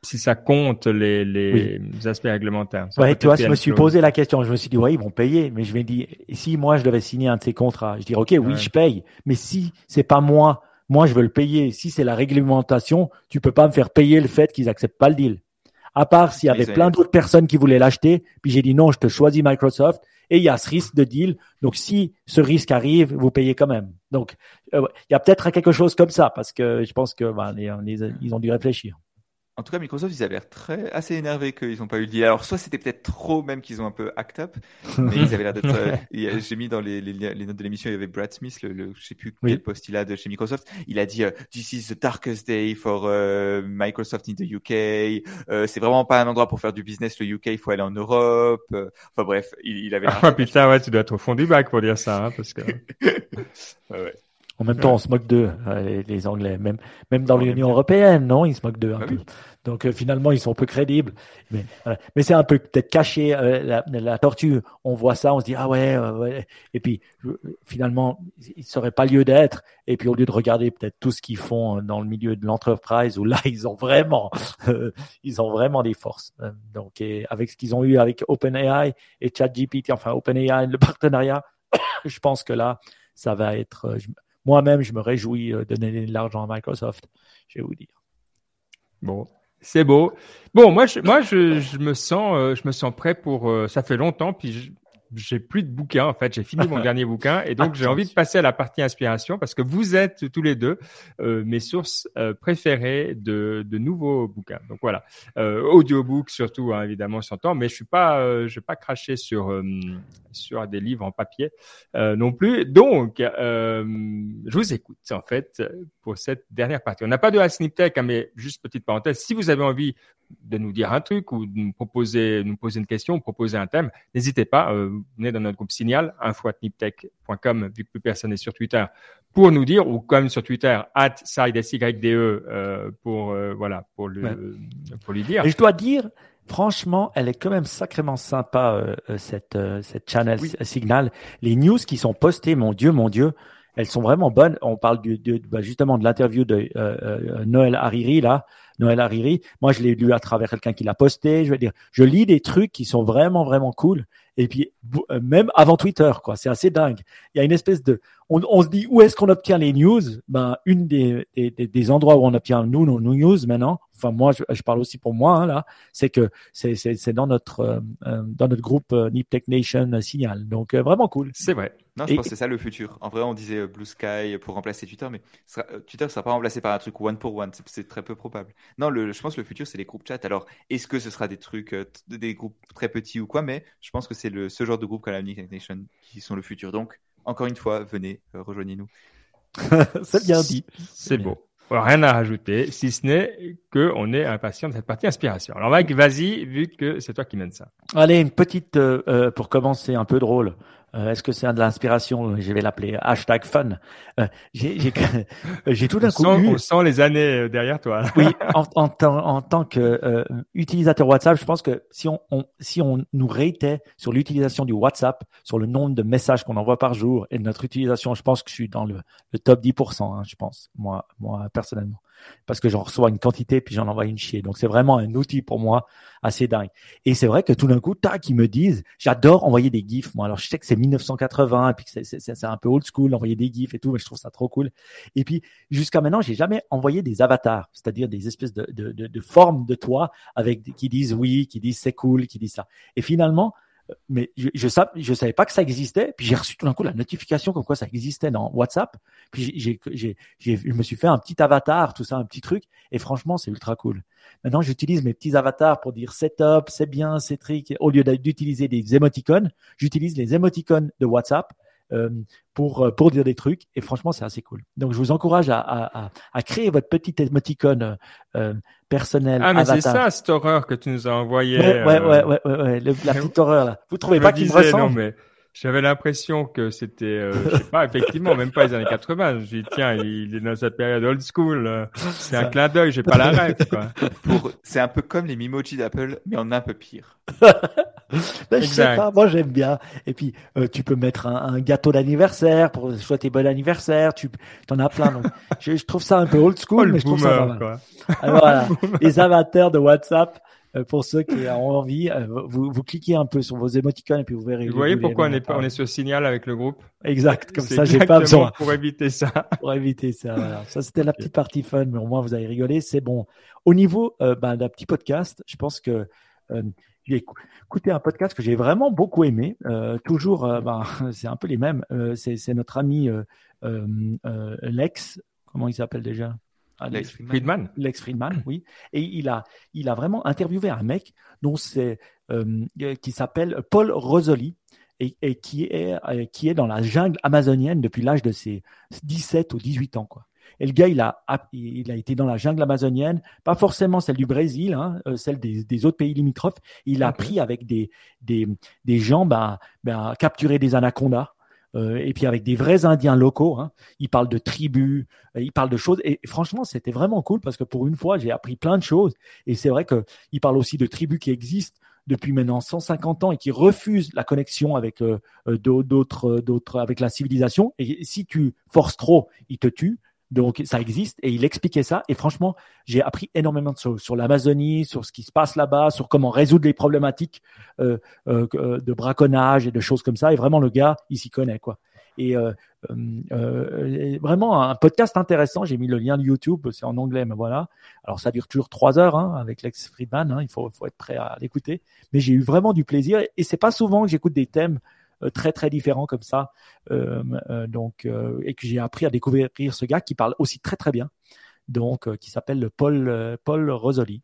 si ça compte les, les aspects réglementaires. ouais, tu vois, je me suis posé la question. Je me suis dit, ouais, ils vont payer. Mais je vais dire, si moi, je devais signer un de ces contrats, je dirais, OK, oui, je paye. Mais si c'est pas moi, moi, je veux le payer. Si c'est la réglementation, tu peux pas me faire payer le fait qu'ils acceptent pas le deal. À part s'il y avait plein d'autres personnes qui voulaient l'acheter. Puis j'ai dit, non, je te choisis Microsoft. Et il y a ce risque de deal. Donc, si ce risque arrive, vous payez quand même. Donc, euh, il y a peut-être quelque chose comme ça parce que je pense que ben, ils ont dû réfléchir. En tout cas, Microsoft, ils avaient l'air très assez énervés qu'ils n'ont pas eu le deal. Alors, soit c'était peut-être trop même qu'ils ont un peu act up, mais ils avaient l'air d'être. Euh, j'ai mis dans les, les, les notes de l'émission, il y avait Brad Smith, le, le je sais plus quel poste il a de chez Microsoft. Il a dit euh, "This is the darkest day for uh, Microsoft in the UK. Euh, c'est vraiment pas un endroit pour faire du business. Le UK, il faut aller en Europe. enfin bref, il, il avait. Ah putain, ouais, tu dois être au fond du bac pour dire ça, hein, parce que. ouais, ouais. En même temps, on se moque d'eux, euh, les, Anglais. Même, même dans l'Union européenne, non, ils se moquent d'eux un ah peu. Donc euh, finalement, ils sont peu crédibles. Mais, mais c'est un peu peut-être caché. Euh, la, tortue, on voit ça, on se dit ah ouais, ouais. Et puis finalement, il serait pas lieu d'être. Et puis au lieu de regarder peut-être tout ce qu'ils font dans le milieu de l'entreprise, où là ils ont vraiment, ils ont vraiment des forces. Donc et avec ce qu'ils ont eu avec OpenAI et ChatGPT, enfin OpenAI, le partenariat, je pense que là, ça va être moi-même, je me réjouis euh, de donner de l'argent à Microsoft, je vais vous dire. Bon, c'est beau. Bon, moi, je, moi, je, me sens, euh, je me sens prêt pour. Euh, ça fait longtemps, puis j'ai plus de bouquins en fait. J'ai fini mon dernier bouquin et donc j'ai envie de passer à la partie inspiration parce que vous êtes tous les deux euh, mes sources euh, préférées de, de, nouveaux bouquins. Donc voilà, euh, audiobook surtout hein, évidemment temps, mais je suis pas, euh, je vais pas cracher sur euh, sur des livres en papier non plus. Donc je vous écoute en fait pour cette dernière partie. On n'a pas de Snip Tech, hein, mais juste petite parenthèse. Si vous avez envie de nous dire un truc ou de nous proposer, nous poser une question, proposer un thème, n'hésitez pas. Euh, venez dans notre groupe Signal, info.niptech.com, vu que plus personne n'est sur Twitter, pour nous dire, ou comme sur Twitter, at SideSYDE, euh, pour, euh, voilà, pour, le, pour lui dire. Et je dois dire, franchement, elle est quand même sacrément sympa, euh, cette, cette channel Signal. Les news qui sont postées, mon Dieu, mon Dieu, elles sont vraiment bonnes. On parle du, bah, justement de l'interview de Noël Hariri, là, Noël Hariri. Moi, je l'ai lu à travers quelqu'un qui l'a posté. Je veux dire, je lis des trucs qui sont vraiment, vraiment cool. Et puis, euh, même avant Twitter, quoi. C'est assez dingue. Il y a une espèce de, on, se dit où est-ce qu'on obtient les news? Ben, une des, des, des, endroits où on obtient nous nos, news maintenant. Enfin, moi, je, je parle aussi pour moi hein, là. C'est que c'est c'est dans notre euh, euh, dans notre groupe euh, Nip Tech Nation Signal. Donc vraiment cool. C'est vrai. Non, je pense que c'est ça le futur. En vrai, on disait Blue Sky pour remplacer Twitter, mais Twitter sera pas remplacé par un truc one pour one. C'est très peu probable. Non, le, je pense que le futur c'est les groupes chat. Alors, est-ce que ce sera des trucs des groupes très petits ou quoi Mais je pense que c'est le ce genre de groupe comme la Tech Nation qui sont le futur. Donc encore une fois, venez, euh, rejoignez-nous. c'est bien dit. C'est beau. Rien à rajouter, si ce n'est qu'on est impatient de cette partie inspiration. Alors Mike, vas-y, vu que c'est toi qui mène ça. Allez, une petite, euh, euh, pour commencer, un peu drôle. Euh, est-ce que c'est de l'inspiration? Je vais l'appeler hashtag fun. Euh, j'ai tout d'un coup. on sent les années derrière toi. oui, en, en, en, tant que utilisateur WhatsApp, je pense que si on, on si on nous ratait sur l'utilisation du WhatsApp, sur le nombre de messages qu'on envoie par jour et de notre utilisation, je pense que je suis dans le, le top 10%. Hein, je pense, moi, moi personnellement parce que j'en reçois une quantité puis j'en envoie une chier. Donc c'est vraiment un outil pour moi assez dingue. Et c'est vrai que tout d'un coup, tac, ils me disent, j'adore envoyer des gifs. Moi, alors je sais que c'est 1980 et puis que c'est un peu old school envoyer des gifs et tout, mais je trouve ça trop cool. Et puis jusqu'à maintenant, j'ai jamais envoyé des avatars, c'est-à-dire des espèces de, de, de, de formes de toi avec qui disent oui, qui disent c'est cool, qui disent ça. Et finalement, mais je, je, savais, pas que ça existait. Puis j'ai reçu tout d'un coup la notification comme quoi ça existait dans WhatsApp. Puis j'ai, j'ai, j'ai, je me suis fait un petit avatar, tout ça, un petit truc. Et franchement, c'est ultra cool. Maintenant, j'utilise mes petits avatars pour dire c'est top, c'est bien, c'est trick. Au lieu d'utiliser des émoticônes, j'utilise les émoticônes de WhatsApp pour, euh, pour dire des trucs. Et franchement, c'est assez cool. Donc, je vous encourage à, à, à créer votre petite émoticône euh, personnel. Ah, mais c'est ça, cette horreur que tu nous as envoyé. Ouais, ouais, ouais, ouais, ouais, la petite horreur, là. Vous trouvez pas qu'il me ressemble? J'avais l'impression que c'était, euh, je sais pas, effectivement, même pas les années 80. Je dis, tiens, il est dans cette période old school. C'est un clin d'œil, j'ai pas la rêve, quoi. Pour, c'est un peu comme les Mimoji d'Apple, mais en un peu pire. Ben, je sais pas, moi j'aime bien. Et puis euh, tu peux mettre un, gâteau d'anniversaire pour souhaiter bon anniversaire. Tu en as plein. Donc je, trouve ça un peu old school, oh, mais je trouve ça pas mal. Alors, voilà, les amateurs de WhatsApp. Euh, pour ceux qui ont envie, euh, vous, vous cliquez un peu sur vos émoticônes et puis vous verrez. Vous voyez pourquoi on est, on est sur Signal avec le groupe Exact, comme ça j'ai pas besoin. Pour éviter ça. pour éviter ça, voilà. Ça c'était la petite partie fun, mais au moins vous avez rigolé, c'est bon. Au niveau euh, ben, d'un petit podcast, je pense que euh, j'ai écouté un podcast que j'ai vraiment beaucoup aimé. Euh, toujours, ben, c'est un peu les mêmes. C'est notre ami Lex. Comment il s'appelle déjà? Lex Friedman. Lex Friedman, oui. Et il a, il a vraiment interviewé un mec dont c'est qui s'appelle Paul Rosoli. Et, et, qui, est, qui est dans la jungle amazonienne depuis l'âge de ses 17 ou 18 ans. Quoi. Et le gars, il a, il a été dans la jungle amazonienne, pas forcément celle du Brésil, hein, euh, celle des, autres pays limitrophes. Il a appris avec des, des, des gens ben, à capturer des anacondas. Euh, et puis avec des vrais Indiens locaux. Hein. Il parle de tribus, euh, il parle de choses. Et, franchement, c'était vraiment cool parce que pour une fois, j'ai appris plein de choses. Et c'est vrai qu'il parle aussi de tribus qui existent depuis maintenant 150 ans et qui refusent la connexion avec d'autres, d'autres, avec la civilisation. Et si tu forces trop, ils te tuent. Donc ça existe et il expliquait ça et franchement j'ai appris énormément de choses sur l'Amazonie, sur ce qui se passe là-bas, sur comment résoudre les problématiques euh, euh, euh, de braconnage et de choses comme ça et vraiment le gars il s'y connaît quoi. Et vraiment un podcast intéressant. J'ai mis le lien de YouTube, c'est en anglais, mais voilà. Alors ça dure toujours trois heures hein, avec Lex Friedman. Hein, il faut, faut être prêt à l'écouter. Mais j'ai eu vraiment du plaisir et c'est pas souvent que j'écoute des thèmes euh, très très différents comme ça. Euh, euh, donc et que j'ai appris à découvrir ce gars qui parle aussi très très bien. Donc qui s'appelle Paul Paul Rosoli.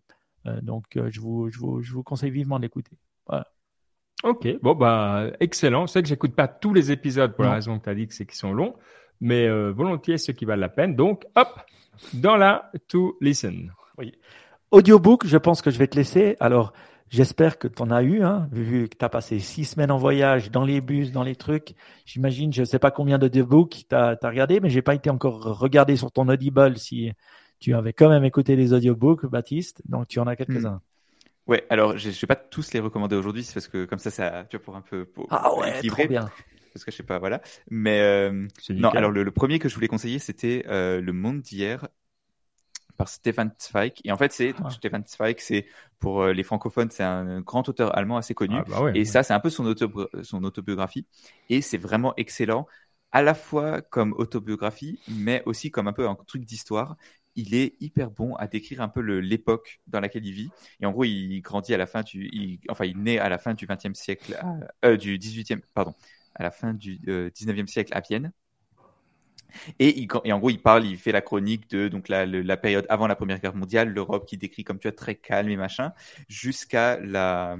donc je vous, je vous je vous conseille vivement d'écouter. Voilà. Ok, bon bah excellent. C'est que j'écoute pas tous les épisodes pour la raison que tu as dit que c'est qu'ils sont longs, mais volontiers ceux qui valent la peine. Donc hop, dans la to listen. Oui. Audiobook, je pense que je vais te laisser. Alors, J'espère que tu en as eu, hein, vu que tu as passé six semaines en voyage, dans les bus, dans les trucs. J'imagine, je ne sais pas combien de books tu as, regardé, mais j'ai pas été encore regardé sur ton Audible si tu avais quand même écouté les audiobooks, Baptiste. Donc, tu en as quelques-uns. Hmm. Ouais, alors je ne vais pas tous les recommander aujourd'hui, c'est parce que comme ça, ça, tu vois, pour un peu pour, ah ouais, trop bien. Parce que je sais pas, voilà. Mais euh, non, alors le, premier que je voulais conseiller, c'était euh, Le Monde d'hier par Stefan Zweig. Et en fait, c'est ah. Stefan Zweig, c'est pour euh, les francophones, c'est un grand auteur allemand assez connu. Ah, bah et ça, c'est un peu son, son autobiographie. Et c'est vraiment excellent, à la fois comme autobiographie, mais aussi comme un peu un truc d'histoire. Il est hyper bon à décrire un peu l'époque dans laquelle il vit. Et en gros, il grandit à la fin du, il, enfin, il naît à la fin du 20e siècle, euh, du 18e, pardon, à la fin du 19e euh, siècle à Vienne. Et, et, en gros, il parle, il fait la chronique de donc la, la période avant la Première Guerre mondiale, l'Europe qui décrit comme tu vois très calme et machin, jusqu'à la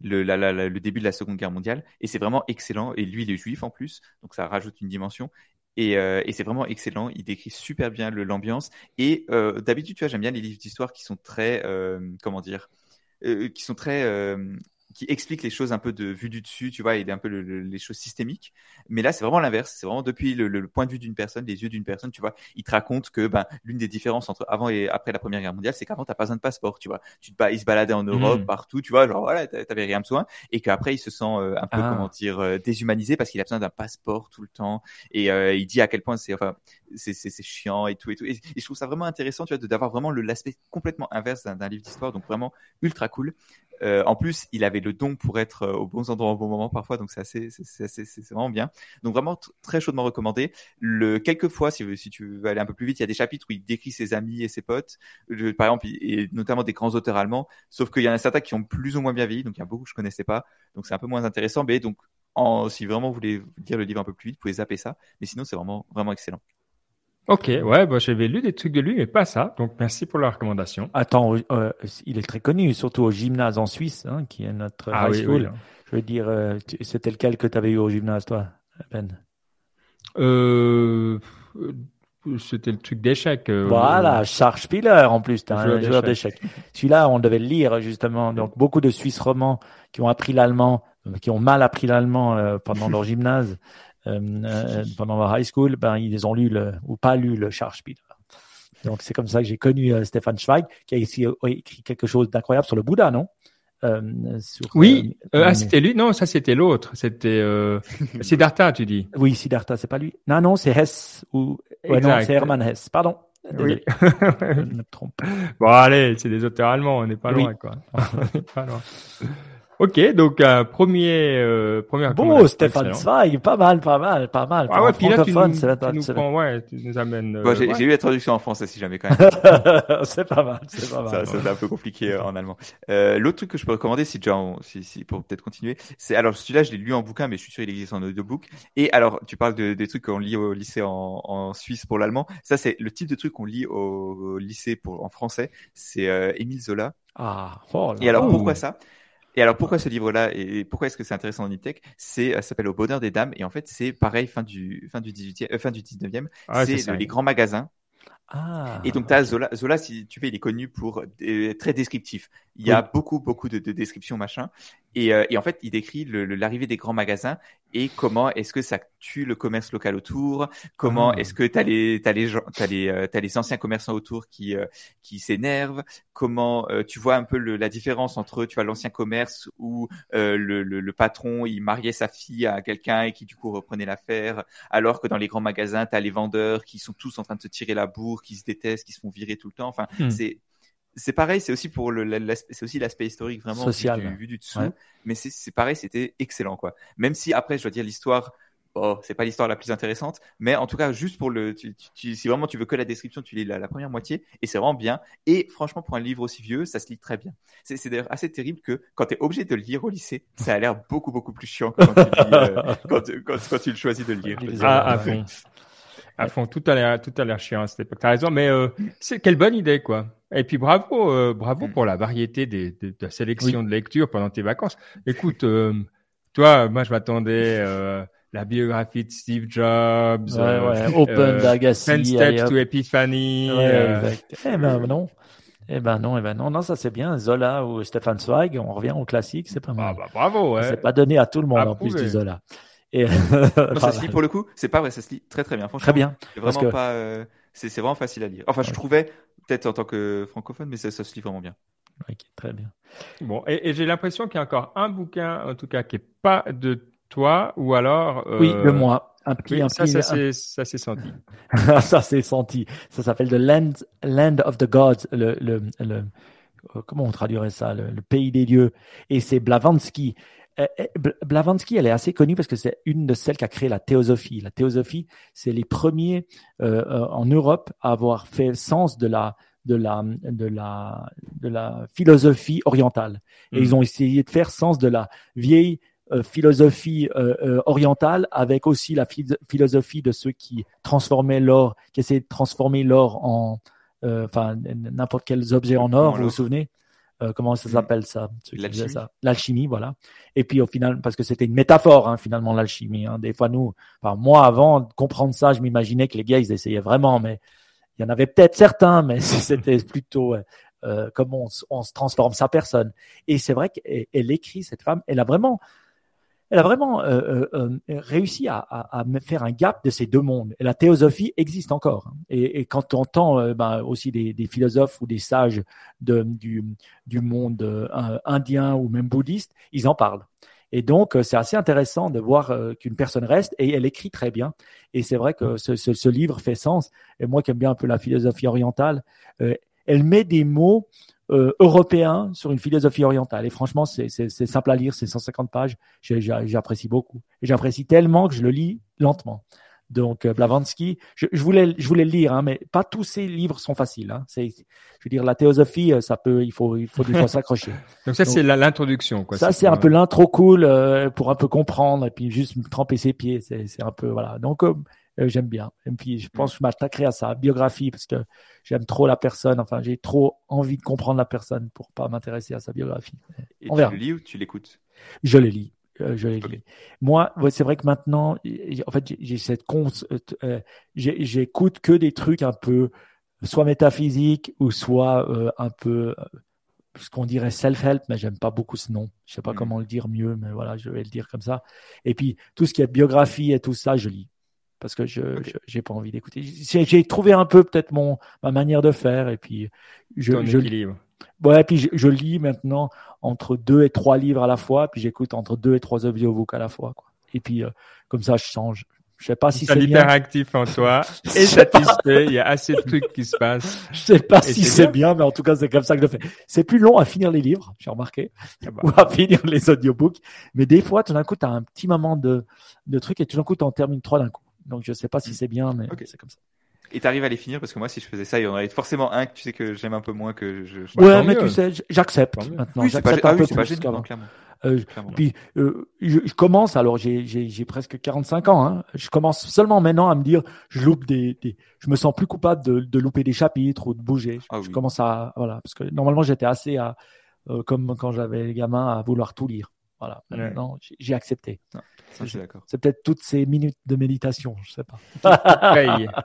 le, la, le début de la Seconde Guerre mondiale. Et c'est vraiment excellent. Et lui, il est juif en plus, donc ça rajoute une dimension. Et, euh, et c'est vraiment excellent. Il décrit super bien l'ambiance. Et euh, d'habitude, tu vois, j'aime bien les livres d'histoire qui sont très, euh, comment dire, qui sont très qui explique les choses un peu de vue du dessus, tu vois, et un peu les choses systémiques. Mais là, c'est vraiment l'inverse. C'est vraiment depuis le, point de vue d'une personne, les yeux d'une personne, tu vois. Il te raconte que ben, l'une des différences entre avant et après la Première Guerre mondiale, c'est qu'avant, t'as pas besoin de passeport, tu vois. Tu te, il se baladait en Europe, hmm. partout, tu vois, genre voilà, t'avais rien besoin. Et qu'après, il se sent euh, un peu, ah. comment dire, euh, déshumanisé parce qu'il a besoin d'un passeport tout le temps. Et euh, il dit à quel point c'est, enfin, c'est, chiant et tout et tout. Et, je trouve ça vraiment intéressant, tu vois, d'avoir vraiment l'aspect complètement inverse d'un livre d'histoire. Donc vraiment ultra cool. En plus, il avait le don pour être euh, au bons endroits au bon moment parfois, donc c'est assez, c'est vraiment bien. Donc vraiment très chaudement recommandé. Le quelquefois, si, si tu veux aller un peu plus vite, il y a des chapitres où il décrit ses amis et ses potes, par exemple, et notamment des grands auteurs allemands. Sauf qu'il y en a certains qui ont plus ou moins bien vieilli, donc il y a beaucoup que je connaissais pas, donc c'est un peu moins intéressant. Mais donc, en, si vraiment vous voulez lire le livre un peu plus vite, vous pouvez zapper ça. Mais sinon, c'est vraiment vraiment excellent. Ok, ouais, bah, j'avais lu des trucs de lui, mais pas ça. Donc, merci pour la recommandation. Attends, euh, il est très connu, surtout au gymnase en Suisse, hein, qui est notre ah, high school. Je veux dire, euh, c'était lequel que tu avais eu au gymnase, toi, Ben? Euh, C'était le truc d'échecs. Euh, voilà, Charles Spieler en plus, tu un joueur d'échecs. Celui-là, on devait le lire, justement. Donc, beaucoup de Suisses romans qui ont appris l'allemand, qui ont mal appris l'allemand pendant leur gymnase. Euh, euh, pendant ma high school, ben, ils ont lu le, ou pas lu le Schachspiel. Donc, c'est comme ça que j'ai connu euh, Stéphane Zweig, qui a ici écrit quelque chose d'incroyable sur le Bouddha, non? Oui, ah, c'était lui? Non, ça c'était l'autre. C'était Siddhartha, tu dis. Oui, Siddhartha, c'est pas lui. Non, non, c'est Hess ou non, c'est Hermann Hess. Pardon. Oui. je me trompe. Bon, allez, c'est des auteurs allemands, on n'est pas loin, quoi. on n'est pas loin. Ok, donc un premier, euh, première. Bon, Stéphane Zweig, pas mal, pas mal, pas mal. Ah ouais, puis là tu nous, tu nous prends, ouais, tu nous amènes. Euh, j'ai ouais. eu la traduction en français si jamais quand même. c'est pas mal, c'est pas mal. Ça, c'est un peu compliqué euh, en allemand. Euh, L'autre truc que je peux recommander, si déjà, si, si, pour peut-être continuer, c'est alors celui-là, je l'ai lu en bouquin, mais je suis sûr il existe en audiobook. Et alors, tu parles de, des trucs qu'on lit au lycée en, en Suisse pour l'allemand. Ça, c'est le type de truc qu'on lit au, lycée pour en français. C'est euh, Émile Zola. Ah, oh là. Et alors pourquoi ça? Et alors pourquoi ce livre-là et pourquoi est-ce que c'est intéressant dans Niptech C'est ça s'appelle Au bonheur des dames et en fait c'est pareil fin du fin du 18e euh, fin du 19e, ah, c'est les grands magasins ah, et donc, tu as Zola. Zola, si tu veux, il est connu pour être très descriptif. Il y a beaucoup, beaucoup de, de descriptions, machin. Et, euh, et, en fait, il décrit l'arrivée des grands magasins et comment est-ce que ça tue le commerce local autour, comment ah. est-ce que tu as les, t'as les, gens, t'as les, euh, t'as les anciens commerçants autour qui, euh, qui s'énervent, comment tu vois un peu le, la différence entre tu vois l'ancien commerce où le, le, le, patron il mariait sa fille à quelqu'un et qui du coup reprenait l'affaire, alors que dans les grands magasins, tu as les vendeurs qui sont tous en train de se tirer la bourre, qui se détestent, qui se font virer tout le temps. Enfin, hmm. c'est c'est pareil, c'est aussi pour le, c'est aussi l'aspect historique vraiment Social. Vu, du, dessous. Mais c'est pareil, c'était excellent quoi. Même si après, je dois dire l'histoire. Oh, c'est pas l'histoire la plus intéressante, mais en tout cas, juste pour le, tu, tu, si vraiment tu veux que la description, tu lis la, première moitié, et c'est vraiment bien. Et franchement, pour un livre aussi vieux, ça se lit très bien. C'est d'ailleurs assez terrible que quand tu es obligé de le lire au lycée, ça a l'air beaucoup beaucoup plus chiant que quand tu, lis, euh, quand, quand, tu le choisis de le lire. Ah, à fond. À fond, tout a l'air, tout a l'air chiant à cette époque. T'as raison, mais euh, c'est quelle bonne idée, quoi. Et puis bravo, euh, bravo mm. pour la variété des, de la sélection de lecture pendant tes vacances. Écoute, euh, toi, moi je m'attendais euh, la biographie de Steve Jobs, ouais, ouais. Open d'Agassi, Ten Steps to Epiphany. Ouais, eh ben non. Eh ben non, eh ben non, non, ça c'est bien. Zola ou Stefan Zweig, on revient au classique, c'est pas mal. Ah bah bravo, ouais. C'est pas donné à tout le monde en plus du Zola. Et ça se lit pour le coup, c'est pas vrai, ça se lit très très bien. Franchement, très bien. C'est vraiment pas, c'est vraiment facile à lire. Enfin, je trouvais peut-être en tant que francophone, mais ça, se lit vraiment bien. Ok, très bien. Bon, et, j'ai l'impression qu'il y a encore un bouquin, en tout cas, qui est pas de toi, ou alors. Euh... Oui, de moi. Un petit, un ça, ça, ça s'est senti. ça s'est senti. Ça s'appelle The Land, Land of the Gods, le, le, le euh, comment on traduirait ça, le, le, pays des dieux. Et c'est Blavatsky. Euh, euh, Blavatsky, elle est assez connue parce que c'est une de celles qui a créé la théosophie. La théosophie, c'est les premiers euh, en Europe à avoir fait sens de la de la de la de la philosophie orientale. Et ils mm. ont essayé de faire sens de la vieille philosophie orientale avec aussi la philosophie de ceux qui transformaient l'or, qui essayaient de transformer l'or en enfin n'importe quels objets en or. Vous vous souvenez? Euh, comment ça mm. s'appelle ça? L'alchimie, voilà. Et puis au final, parce que c'était une métaphore hein, finalement l'alchimie. Hein. Des fois nous, enfin, moi avant de comprendre ça, je m'imaginais que les gars ils essayaient vraiment, mais il y en avait peut-être certains, mais c'était plutôt euh, comment on, on, se transforme sa personne. Et c'est vrai qu'elle écrit cette femme, elle a vraiment elle a vraiment euh, euh, euh, réussi à, à, à, faire un gap de ces deux mondes. La théosophie existe encore. Hein. Et, et quand on entend ben, aussi des, des, philosophes ou des sages de, du, du monde indien ou même bouddhiste, ils en parlent. Et donc, c'est assez intéressant de voir qu'une personne reste et elle écrit très bien. Et c'est vrai que ce, ce, ce, livre fait sens. Et moi qui aime bien un peu la philosophie orientale, elle met des mots euh, européen sur une philosophie orientale. Et franchement, c'est simple à lire, c'est 150 pages. J'apprécie beaucoup. Et j'apprécie tellement que je le lis lentement. Donc euh, Blavatsky, je, je, voulais, je voulais le lire, hein, mais pas tous ces livres sont faciles. Hein. C'est, je veux dire, la théosophie, euh, ça peut, il faut, il faut fois s'accrocher. Donc ça, c'est l'introduction, quoi. Ça, c'est un peu l'intro cool euh, pour un peu comprendre et puis juste tremper ses pieds. C'est un peu voilà. Donc euh, j'aime bien. Et puis, je pense que je m'attaquerai à sa biographie parce que j'aime trop la personne. Enfin, j'ai trop envie de comprendre la personne pour pas m'intéresser à sa biographie. Et On tu le lis ou tu l'écoutes? Je le lis. Euh, je les lis. Moi, c'est vrai que maintenant, en fait, j'ai cette con, euh, j'écoute que des trucs un peu soit métaphysiques ou soit un peu ce qu'on dirait self-help, mais j'aime pas beaucoup ce nom. Je sais pas mm. comment le dire mieux, mais voilà, je vais le dire comme ça. Et puis tout ce qui est biographie et tout ça, je lis. Parce que je j'ai pas envie d'écouter. J'ai trouvé un peu peut-être mon ma manière de faire et puis je Ton je équilibre. ouais puis je, je, lis maintenant entre deux et trois livres à la fois puis j'écoute entre deux et trois audiobooks à la fois quoi. Et puis euh, comme ça je change. Je sais pas si c'est bien. hyperactif en toi et satisfait. Il y a assez de trucs qui se passent. Je sais pas si c'est bien. mais en tout cas, c'est comme ça que je le fais. C'est plus long à finir les livres, j'ai remarqué, ah bah, ou à finir les audiobooks. Mais des fois, tout d'un coup, tu as un petit moment de, de truc et tout d'un coup, tu en termines trois d'un coup. Donc, je sais pas si mm. c'est bien, mais c'est comme ça. Et t'arrives à les finir parce que moi, si je faisais ça, il y en aurait forcément un que tu sais que j'aime un peu moins que je. je... Ouais, mais tu sais, j'accepte maintenant. Oui, j'accepte un peu plus clairement. Euh, puis euh, je, je, commence, alors j'ai presque 45 ans, hein, je commence seulement maintenant à me dire, je loupe des, des je me sens plus coupable de, de, louper des chapitres ou de bouger. Je, ah commence à, voilà, parce que normalement j'étais assez à, euh, comme quand j'avais les gamins, à vouloir tout lire. Voilà, maintenant j'ai accepté. Ah. C'est peut-être toutes ces minutes de méditation, je sais pas.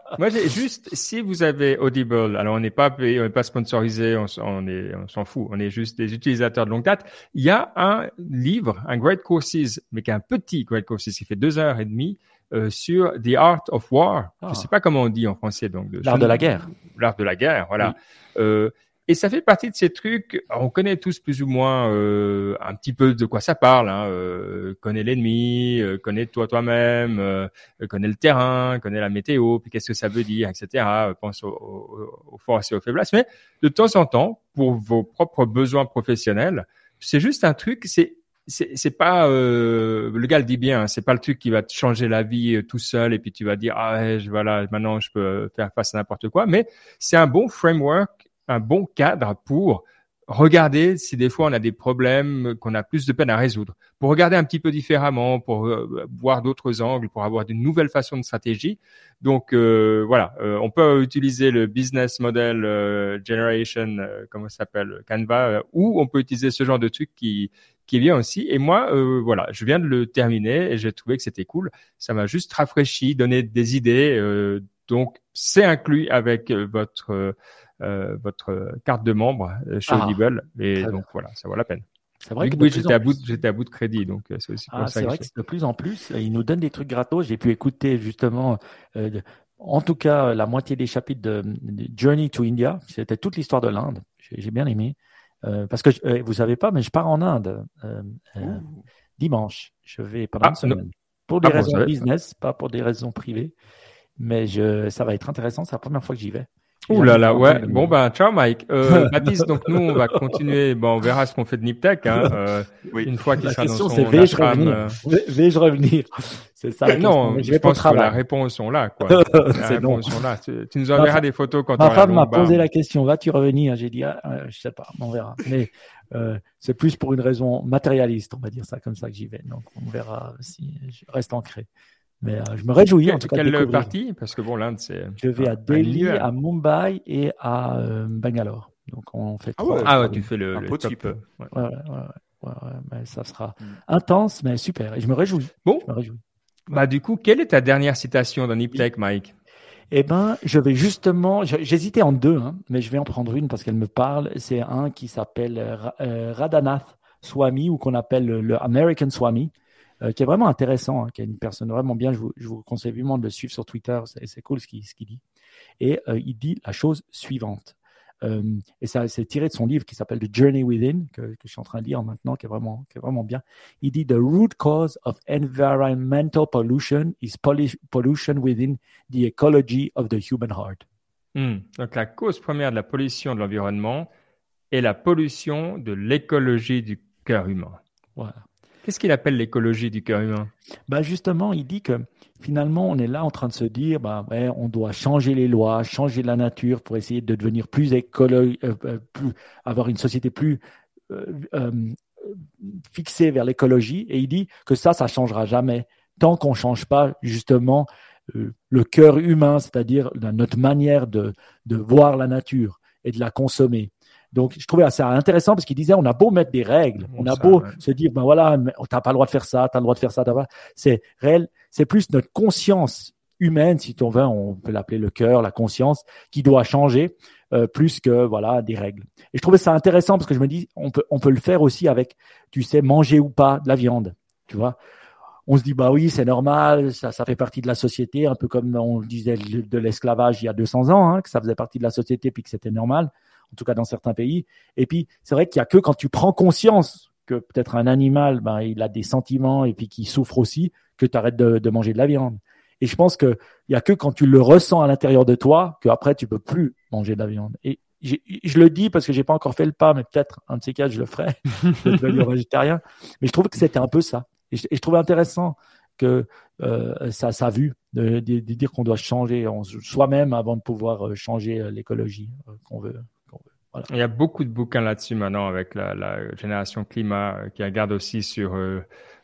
Moi, j'ai juste, si vous avez Audible, alors on n'est pas payé, on n'est pas sponsorisé, on, on est, on s'en fout, on est juste des utilisateurs de longue date. Il y a un livre, un Great Courses, mais qui est un petit Great Courses, qui fait deux heures et demie, euh, sur The Art of War. Je Je ah. sais pas comment on dit en français, donc. L'art de la guerre. L'art de la guerre, voilà. Euh, et ça fait partie de ces trucs, on connaît tous plus ou moins euh, un petit peu de quoi ça parle. Hein, euh, connaît l'ennemi, euh, connaît toi toi-même, euh, connaît le terrain, connaît la météo, puis qu'est-ce que ça veut dire, etc. pense aux, aux, forces et aux faiblesses. Mais de temps en temps, pour vos propres besoins professionnels, c'est juste un truc, c'est c'est pas euh, le gars le dit bien, hein, c'est pas le truc qui va te changer la vie tout seul et puis tu vas dire ah ouais, voilà maintenant je peux faire face à n'importe quoi, mais c'est un bon framework un bon cadre pour regarder si des fois on a des problèmes qu'on a plus de peine à résoudre, pour regarder un petit peu différemment, pour euh, voir d'autres angles, pour avoir de nouvelles façons de stratégie. Donc euh, voilà, euh, on peut utiliser le business model generation, comment ça s'appelle, Canva, ou on peut utiliser ce genre de truc qui qui est aussi. Et moi, voilà, je viens de le terminer et j'ai trouvé que c'était cool. Ça m'a juste rafraîchi, donné des idées. donc c'est inclus avec votre euh, votre carte de membre euh, chez ah, Audible. Et donc voilà, ça vaut la peine. C'est vrai que oui, j'étais à bout, j'étais à bout de crédit, donc euh, c'est aussi pour ah, ça. C'est vrai que de plus en plus, ils nous donnent des trucs gratos. J'ai pu écouter justement, en tout cas, la moitié des chapitres de, Journey to India. C'était toute l'histoire de l'Inde. J'ai bien aimé. parce que vous savez pas, mais je pars en Inde dimanche. Je vais pendant ah, une semaine. Pour des raisons business, pas pour des raisons privées. Mais je, ça va être intéressant. C'est la première fois que j'y vais. Ouh là là, ouais. Bon ben, ciao Mike. Euh, Baptiste, donc nous on va continuer. Bon, on verra ce qu'on fait de Niptech. Hein, euh, oui. Une fois qu'il sera dans son c'est vais-je revenir? euh. Vais-je revenir? C'est ça. La non, je, pense que la réponse sont là. Quoi. la réponse sont là. Tu, tu nous enverras des photos quand Ma femme m'a posé la question. Vas-tu revenir? J'ai dit, ah, euh, je sais pas. On verra. Mais euh, c'est plus pour une raison matérialiste, on va dire ça comme ça que j'y vais. Donc on verra si je reste ancré. Mais euh, je me réjouis en tout cas. Quelle partie? Parce que bon, l'Inde, c'est. Je vais à Delhi, à Mumbai et à euh, Bangalore. Donc on fait. Ah ouais, ah ouais tu fais le, le top. Ouais. Ouais, ouais, ouais, mais ça sera mm. intense, mais super. Et je me réjouis. Bon. Je me réjouis. Bah du coup, quelle est ta dernière citation dans Niptech, Mike? Eh ben, je vais justement, j'hésitais en deux, hein, mais je vais en prendre une parce qu'elle me parle. C'est un qui s'appelle euh, Radhanath Swami ou qu'on appelle le American Swami. Euh, qui est vraiment intéressant, hein, qui est une personne vraiment bien. Je vous, je vous conseille vivement de le suivre sur Twitter, c'est cool ce qu'il dit. Et euh, il dit la chose suivante. Euh, et ça, c'est tiré de son livre qui s'appelle The Journey Within, que, que, je suis en train de lire maintenant, qui est vraiment, qui est vraiment bien. Il dit The root cause of environmental pollution is pollution within the ecology of the human heart. Hmm. Donc la cause première de la pollution de l'environnement est la pollution de l'écologie du cœur humain. Voilà. Qu'est-ce qu'il appelle l'écologie du cœur humain? Bah Justement, il dit que finalement, on est là en train de se dire, bah, on doit changer les lois, changer la nature pour essayer de devenir plus écologique, euh, euh, avoir une société plus euh, fixée vers l'écologie. Et il dit que ça, ça changera jamais tant qu'on change pas justement le cœur humain, c'est-à-dire notre manière de voir la nature et de la consommer. Donc, je trouvais assez intéressant parce qu'il disait, on a beau mettre des règles, on a beau se dire, ben voilà, t'as pas le droit de faire ça, t'as le droit de faire ça, c'est réel, c'est plus notre conscience humaine, si on veut, on peut l'appeler le cœur, la conscience, qui doit changer euh, plus que voilà des règles. Et je trouvais ça intéressant parce que je me dis, on peut on peut le faire aussi avec, tu sais, manger ou pas de la viande, tu vois. On se dit bah oui c'est normal, ça, ça fait partie de la société, un peu comme on disait de l'esclavage il y a 200 ans, hein, que ça faisait partie de la société puis que c'était normal, en tout cas dans certains pays. Et puis c'est vrai qu'il y a que quand tu prends conscience que peut-être un animal, ben, il a des sentiments et puis qu'il souffre aussi, que tu arrêtes de, de, manger de la viande. Et je pense que il y a que quand tu le ressens à l'intérieur de toi que après tu peux plus manger de la viande. Et je le dis parce que j'ai pas encore fait le pas, mais peut-être un de ces cas je le ferai, je devenir végétarien. Mais je trouve que c'était un peu ça. Et je, trouvais intéressant que euh, ça, ça a vu de, de, dire qu'on doit changer soi-même avant de pouvoir euh, changer euh, l'écologie euh, qu'on veut. Voilà. Il y a beaucoup de bouquins là-dessus maintenant avec la, la, génération climat qui regarde aussi sur euh,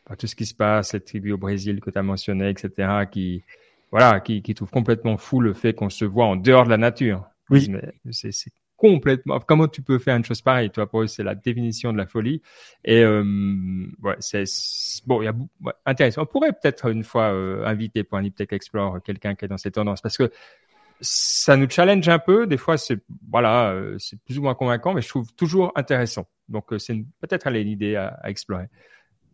bah, tout ce qui se passe, cette tribu au Brésil que tu as mentionné, etc., qui voilà, qui, qui trouve complètement fou le fait qu'on se voit en dehors de la nature. Oui. C'est complètement. Comment tu peux faire une chose pareille Toi, pour eux, c'est la définition de la folie. Et euh, ouais, c'est bon. Il y a ouais, intéressant. On pourrait peut-être une fois euh, inviter pour un Tech Explore quelqu'un qui est dans cette tendance parce que ça nous challenge un peu. Des fois, c'est voilà, euh, c'est plus ou moins convaincant, mais je trouve toujours intéressant. Donc, euh, c'est peut-être une idée à, à explorer.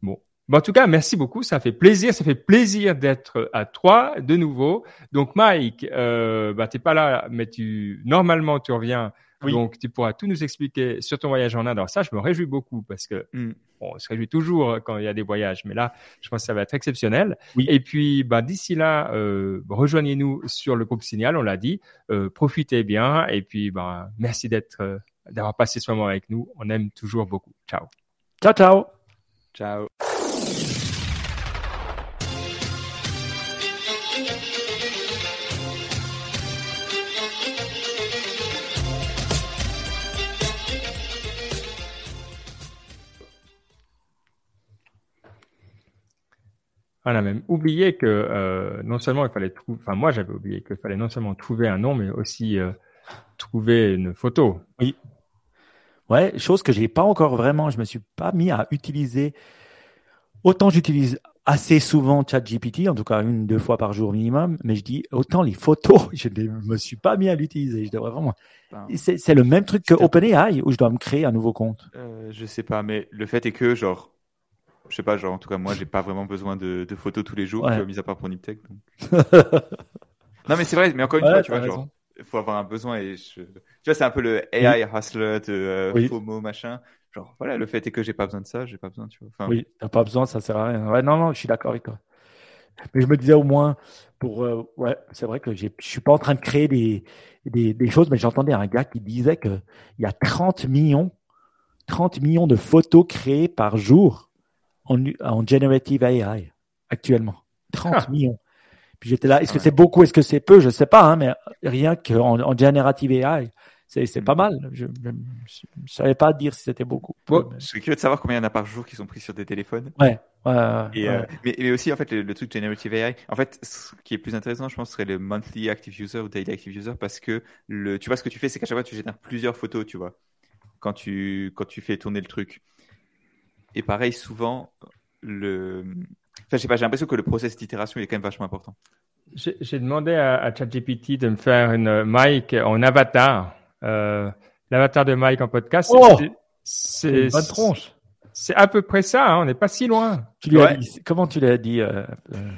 Bon, Bon, en tout cas, merci beaucoup. Ça fait plaisir. Ça fait plaisir d'être à toi de nouveau. Donc, Mike, euh, bah, t'es pas là, mais tu normalement tu reviens donc, tu pourras tout nous expliquer sur ton voyage en Inde. Alors ça, je me réjouis beaucoup parce que mm. bon, on se réjouit toujours quand il y a des voyages, mais là, je pense que ça va être exceptionnel. Et puis, bah, d'ici là, euh, rejoignez-nous sur le groupe Signal. On l'a dit. Euh, profitez bien. Et puis, bah, merci d'être, euh, d'avoir passé ce moment avec nous. On aime toujours beaucoup. Ciao. Ciao, ciao. Ciao. On a même oublié que euh, non seulement il fallait trouver, enfin moi j'avais oublié qu'il fallait non seulement trouver un nom, mais aussi euh, trouver une photo. Oui. Ouais, chose que j'ai pas encore vraiment, je me suis pas mis à utiliser. Autant j'utilise assez souvent ChatGPT, en tout cas une, deux fois par jour minimum, mais je dis autant les photos, je ne me suis pas mis à l'utiliser. Je devrais vraiment. Ben, c'est le même truc que OpenAI où je dois me créer un nouveau compte. Euh, je sais pas, mais le fait est que genre je sais pas, genre, en tout cas, moi, j'ai pas vraiment besoin de, de photos tous les jours, ouais. mis à part pour Niptech. Donc... non, mais c'est vrai, mais encore une fois, tu vois, genre, il faut avoir un besoin et je... tu vois, c'est un peu le AI oui. hustler de euh, oui. FOMO, machin. Genre, voilà, le fait est que j'ai pas besoin de ça, j'ai pas besoin, tu vois. Enfin... Oui, t'as pas besoin, ça sert à rien. Ouais, non, non, je suis d'accord avec toi. Mais je me disais au moins, pour, euh, ouais, c'est vrai que je suis pas en train de créer des, des, des choses, mais j'entendais un gars qui disait que il y a 30 millions, 30 millions de photos créées par jour en, en generative AI actuellement. 30 ah. millions. Puis j'étais là, est-ce que c'est beaucoup, est-ce que c'est peu, je sais pas, hein, mais rien qu'en en generative AI, c'est, pas mal. Je, je, savais pas dire si c'était beaucoup. Bon, je suis curieux de savoir combien il y en a par jour qui sont pris sur des téléphones. Ouais. ouais, Et, ouais. Euh, mais, mais, aussi, en fait, le, le, truc generative AI, en fait, ce qui est plus intéressant, je pense, serait le monthly active user ou daily active user parce que le, tu vois, ce que tu fais, c'est qu'à chaque fois, tu génères plusieurs photos, tu vois, quand tu, quand tu fais tourner le truc. Et pareil, souvent, le. Enfin, je sais pas, j'ai l'impression que le process d'itération est quand même vachement important. J'ai demandé à, à, ChatGPT de me faire une mic en avatar. Euh, L'avatar de Mike en podcast. Oh c'est une bonne tronche. C'est à peu près ça, hein, on n'est pas si loin. Tu lui ouais. as dit, comment tu l'as dit euh, euh...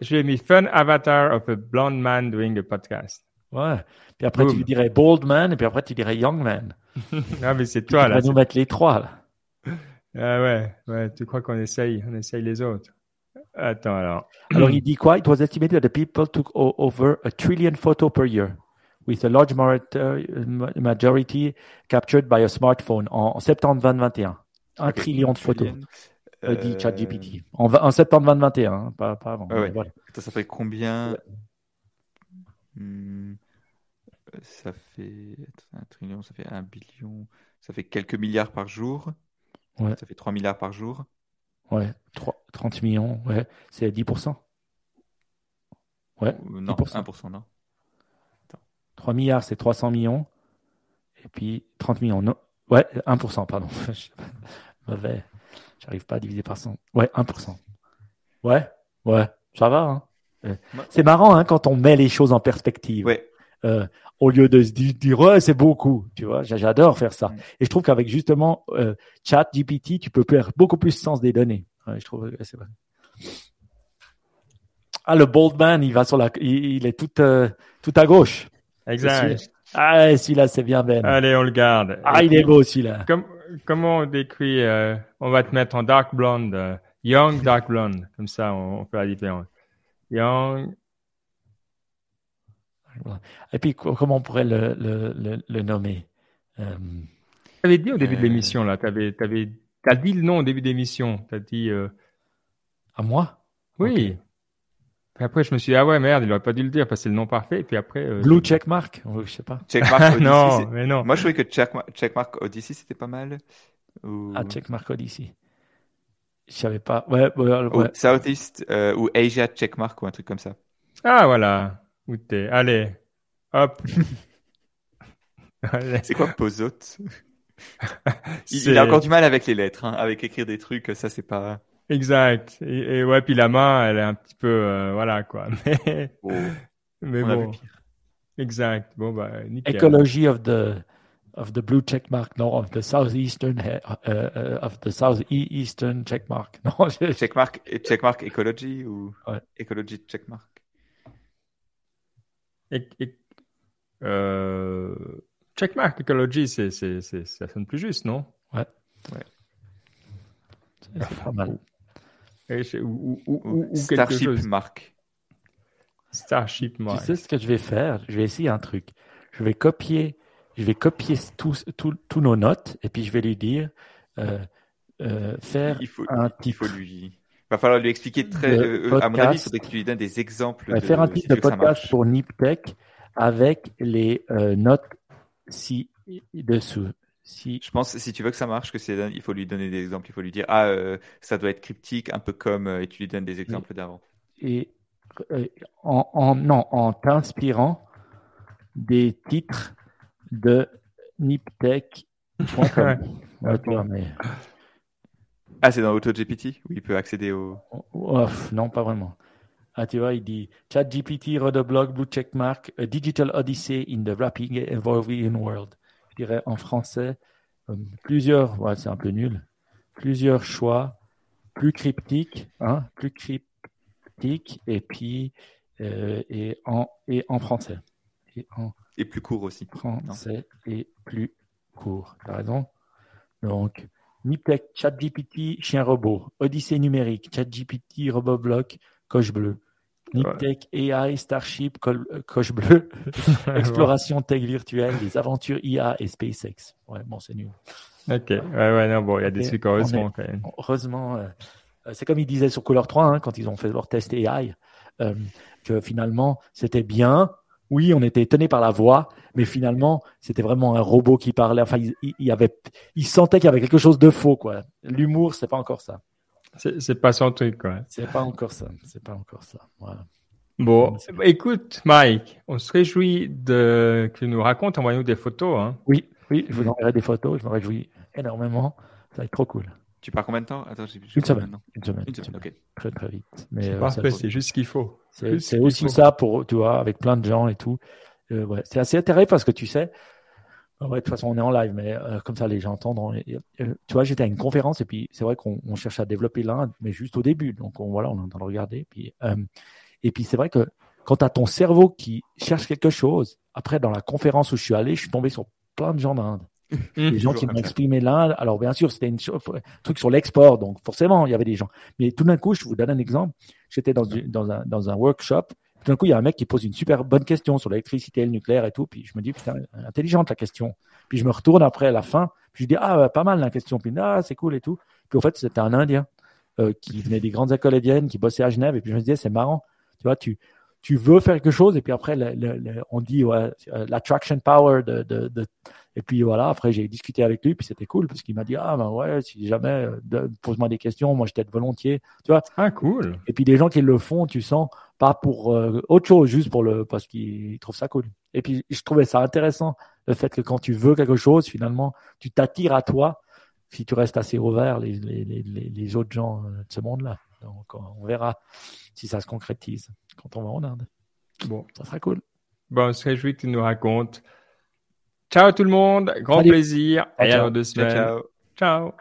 Je lui ai mis Fun Avatar of a Blonde Man Doing a Podcast. Ouais. Puis après, Boom. tu lui dirais Bold Man, et puis après, tu dirais Young Man. ah, mais c'est toi, tu là. Tu vas nous mettre les trois, là. Ah ouais, ouais, tu crois qu'on essaye, on essaye les autres. Attends alors. Alors il dit quoi? It was estimated that the people took over a trillion photos per year, with a large majority captured by a smartphone en septembre 2021. Un okay. trillion de photos. Euh... dit ChatGPT. En, en, septembre 2021, hein, pas, pas avant. Ah ouais. voilà. Ça fait combien? Hmm, Ça fait un trillion, ça fait un billion, ça fait quelques milliards par jour. Ouais. Ça fait 3 milliards par jour. Ouais, 3, 30 millions, ouais, c'est 10%. Ouais. Euh, non, 10%. 1%, non. Attends. 3 milliards, c'est 300 millions. Et puis 30 millions, non. Ouais, 1%, pardon. Mauvais. J'arrive pas à diviser par 100. Ouais, 1%. Ouais, ouais, ça va. Hein. C'est marrant hein, quand on met les choses en perspective. Ouais. Euh, au lieu de se dire ouais, c'est beaucoup, tu vois. J'adore faire ça. Et je trouve qu'avec justement euh, Chat GPT, tu peux faire beaucoup plus sens des données. Ouais, je trouve c'est vrai. Ah, le bold man, il va sur la, il, est tout, euh, tout à gauche. Exact. Ah, celui-là, c'est bien Ben. Allez, on le garde. Ah, il est beau celui-là. comment on décrit, euh, on va te mettre en dark blonde, euh, young dark blonde, comme ça on, fait la différence. Young. Et puis, comment on pourrait le, le, le, nommer euh... Tu avais dit au début de l'émission, là, tu avais, avais, as dit le nom au début de l'émission. Tu as dit. Euh, à moi? Oui après, je me suis dit, ah ouais, merde, il aurait pas dû le dire parce que c'est le nom parfait. Et puis après. Euh, Blue Checkmark Je sais pas. Checkmark Odyssey. non, mais non. Moi, je trouvais que Checkmark, Checkmark Odyssey, c'était pas mal. Ou... Ah, Checkmark Odyssey. Je savais pas. Ouais, ouais, Ou Southeast euh, ou Asia Checkmark ou un truc comme ça. Ah, voilà. Où t'es Allez. Hop. c'est quoi Pozote? Il, il, a encore du mal avec les lettres, hein, avec écrire des trucs, ça c'est pas. Exact. Et, ouais, puis la main, elle est un petit peu, euh, voilà quoi. Mais, oh, mais bon. Exact. Bon bah nickel. Ecology of the of the blue check mark, no, of the southeastern uh, uh, of the southeastern check mark. Non, je... check mark, check mark ecology ou ouais. ecology check mark? Et, euh, checkmark ecology, c'est, c'est, c'est, ça sonne plus juste, non? Ouais. ouais. C'est pas mal ou, Starship Mark. Starship Mark. Tu sais ce que je vais faire? Je vais essayer un truc. Je vais copier, je vais copier tous tous nos notes et puis je vais lui dire euh, euh, faire il faut, un Il faut lui. Il va falloir lui expliquer très. Euh, à mon avis, il faudrait que tu lui donnes des exemples. de, faire un titre de podcast pour NipTech avec les notes ci dessous. Si... Je pense si tu veux que ça marche, que c'est il faut lui donner des exemples. Il faut lui dire ah euh, ça doit être cryptique, un peu comme euh, et tu lui donnes des exemples d'avant. Et euh, en, en, non en t'inspirant des titres de Niptech. Ah c'est dans AutoGPT où il peut accéder au. Oh, non pas vraiment. Ah, tu vois, il dit ChatGPT, read a blog, blue checkmark, a digital odyssey in the rapid evolving world dirais en français, euh, plusieurs, ouais, c'est un peu nul, plusieurs choix plus cryptiques, hein, plus cryptiques, et puis euh, et, en, et en français. Et, en et plus court aussi. Français et plus court. Tu as raison. Donc, Niptech, ChatGPT, chien robot, Odyssée numérique, ChatGPT, robot bloc, coche bleue. Niptech, AI, Starship, euh, coche bleu, exploration tech virtuelle, des aventures IA et SpaceX. Ouais, bon, c'est nul. Ok, ouais, ouais, non, bon, il y a des trucs heureusement quand même. Heureusement, euh, euh, c'est comme ils disaient sur Color 3 hein, quand ils ont fait leur test AI, que finalement c'était bien. Oui, on était étonné par la voix, mais finalement c'était vraiment un robot qui parlait. Enfin, il, avait, il sentait qu'il y avait quelque chose de faux, quoi. L'humour, c'est pas encore ça. C'est pas son truc, quoi. C'est pas encore ça. C'est pas encore ça. Voilà. Bon, écoute, Mike, on se réjouit de que tu nous racontes, envoie-nous des photos. Hein. Oui, oui, je vous enverrai des photos. Je me réjouis énormément. Ça va être trop cool. Tu pars combien de temps? Attends, une, semaine. une semaine. Une semaine. ok. Très très vite. Mais euh, c'est juste ce qu'il faut. C'est aussi ça pour, tu vois, avec plein de gens et tout. Euh, ouais. C'est assez intéressant parce que tu sais, Ouais, de toute façon, on est en live, mais euh, comme ça, les gens entendent. tu vois, j'étais à une conférence et puis c'est vrai qu'on cherche à développer l'Inde, mais juste au début. Donc on, voilà, on est en train de regarder. Puis, euh, et puis c'est vrai que quand tu as ton cerveau qui cherche quelque chose, après, dans la conférence où je suis allé, je suis tombé sur plein de gens d'Inde. Des gens qui m'ont exprimé l'Inde. Alors bien sûr, c'était un truc sur l'export, donc forcément, il y avait des gens. Mais tout d'un coup, je vous donne un exemple. J'étais dans, dans, un, dans un workshop tout d'un coup, il y a un mec qui pose une super bonne question sur l'électricité, le nucléaire et tout. Puis je me dis, putain, intelligente la question. Puis je me retourne après à la fin. Puis je dis, ah, pas mal la question. Puis ah, c'est cool et tout. Puis en fait, c'était un Indien euh, qui venait des grandes écoles indiennes, qui bossait à Genève. Et puis je me disais, c'est marrant. Tu vois, tu, tu veux faire quelque chose et puis après, on dit ouais, euh, l'attraction power de, de, de, et puis voilà, après j'ai discuté avec lui, puis c'était cool parce qu'il m'a dit ah ben ouais, si jamais euh, pose-moi des questions, moi je t'aide volontiers, tu vois. Ah cool. Et puis des gens qui le font, tu sens pas pour euh, autre chose, juste pour le parce qu'ils trouvent ça cool. Et puis je trouvais ça intéressant le fait que quand tu veux quelque chose, finalement, tu t'attires à toi si tu restes assez ouvert les, les, les, les autres gens de ce monde-là. Donc on verra si ça se concrétise quand on va en Inde. Bon, ça sera cool. Bon, c'est réjouit que tu nous racontes Ciao tout le monde, grand plaisir. À dans deux semaines. ciao. ciao.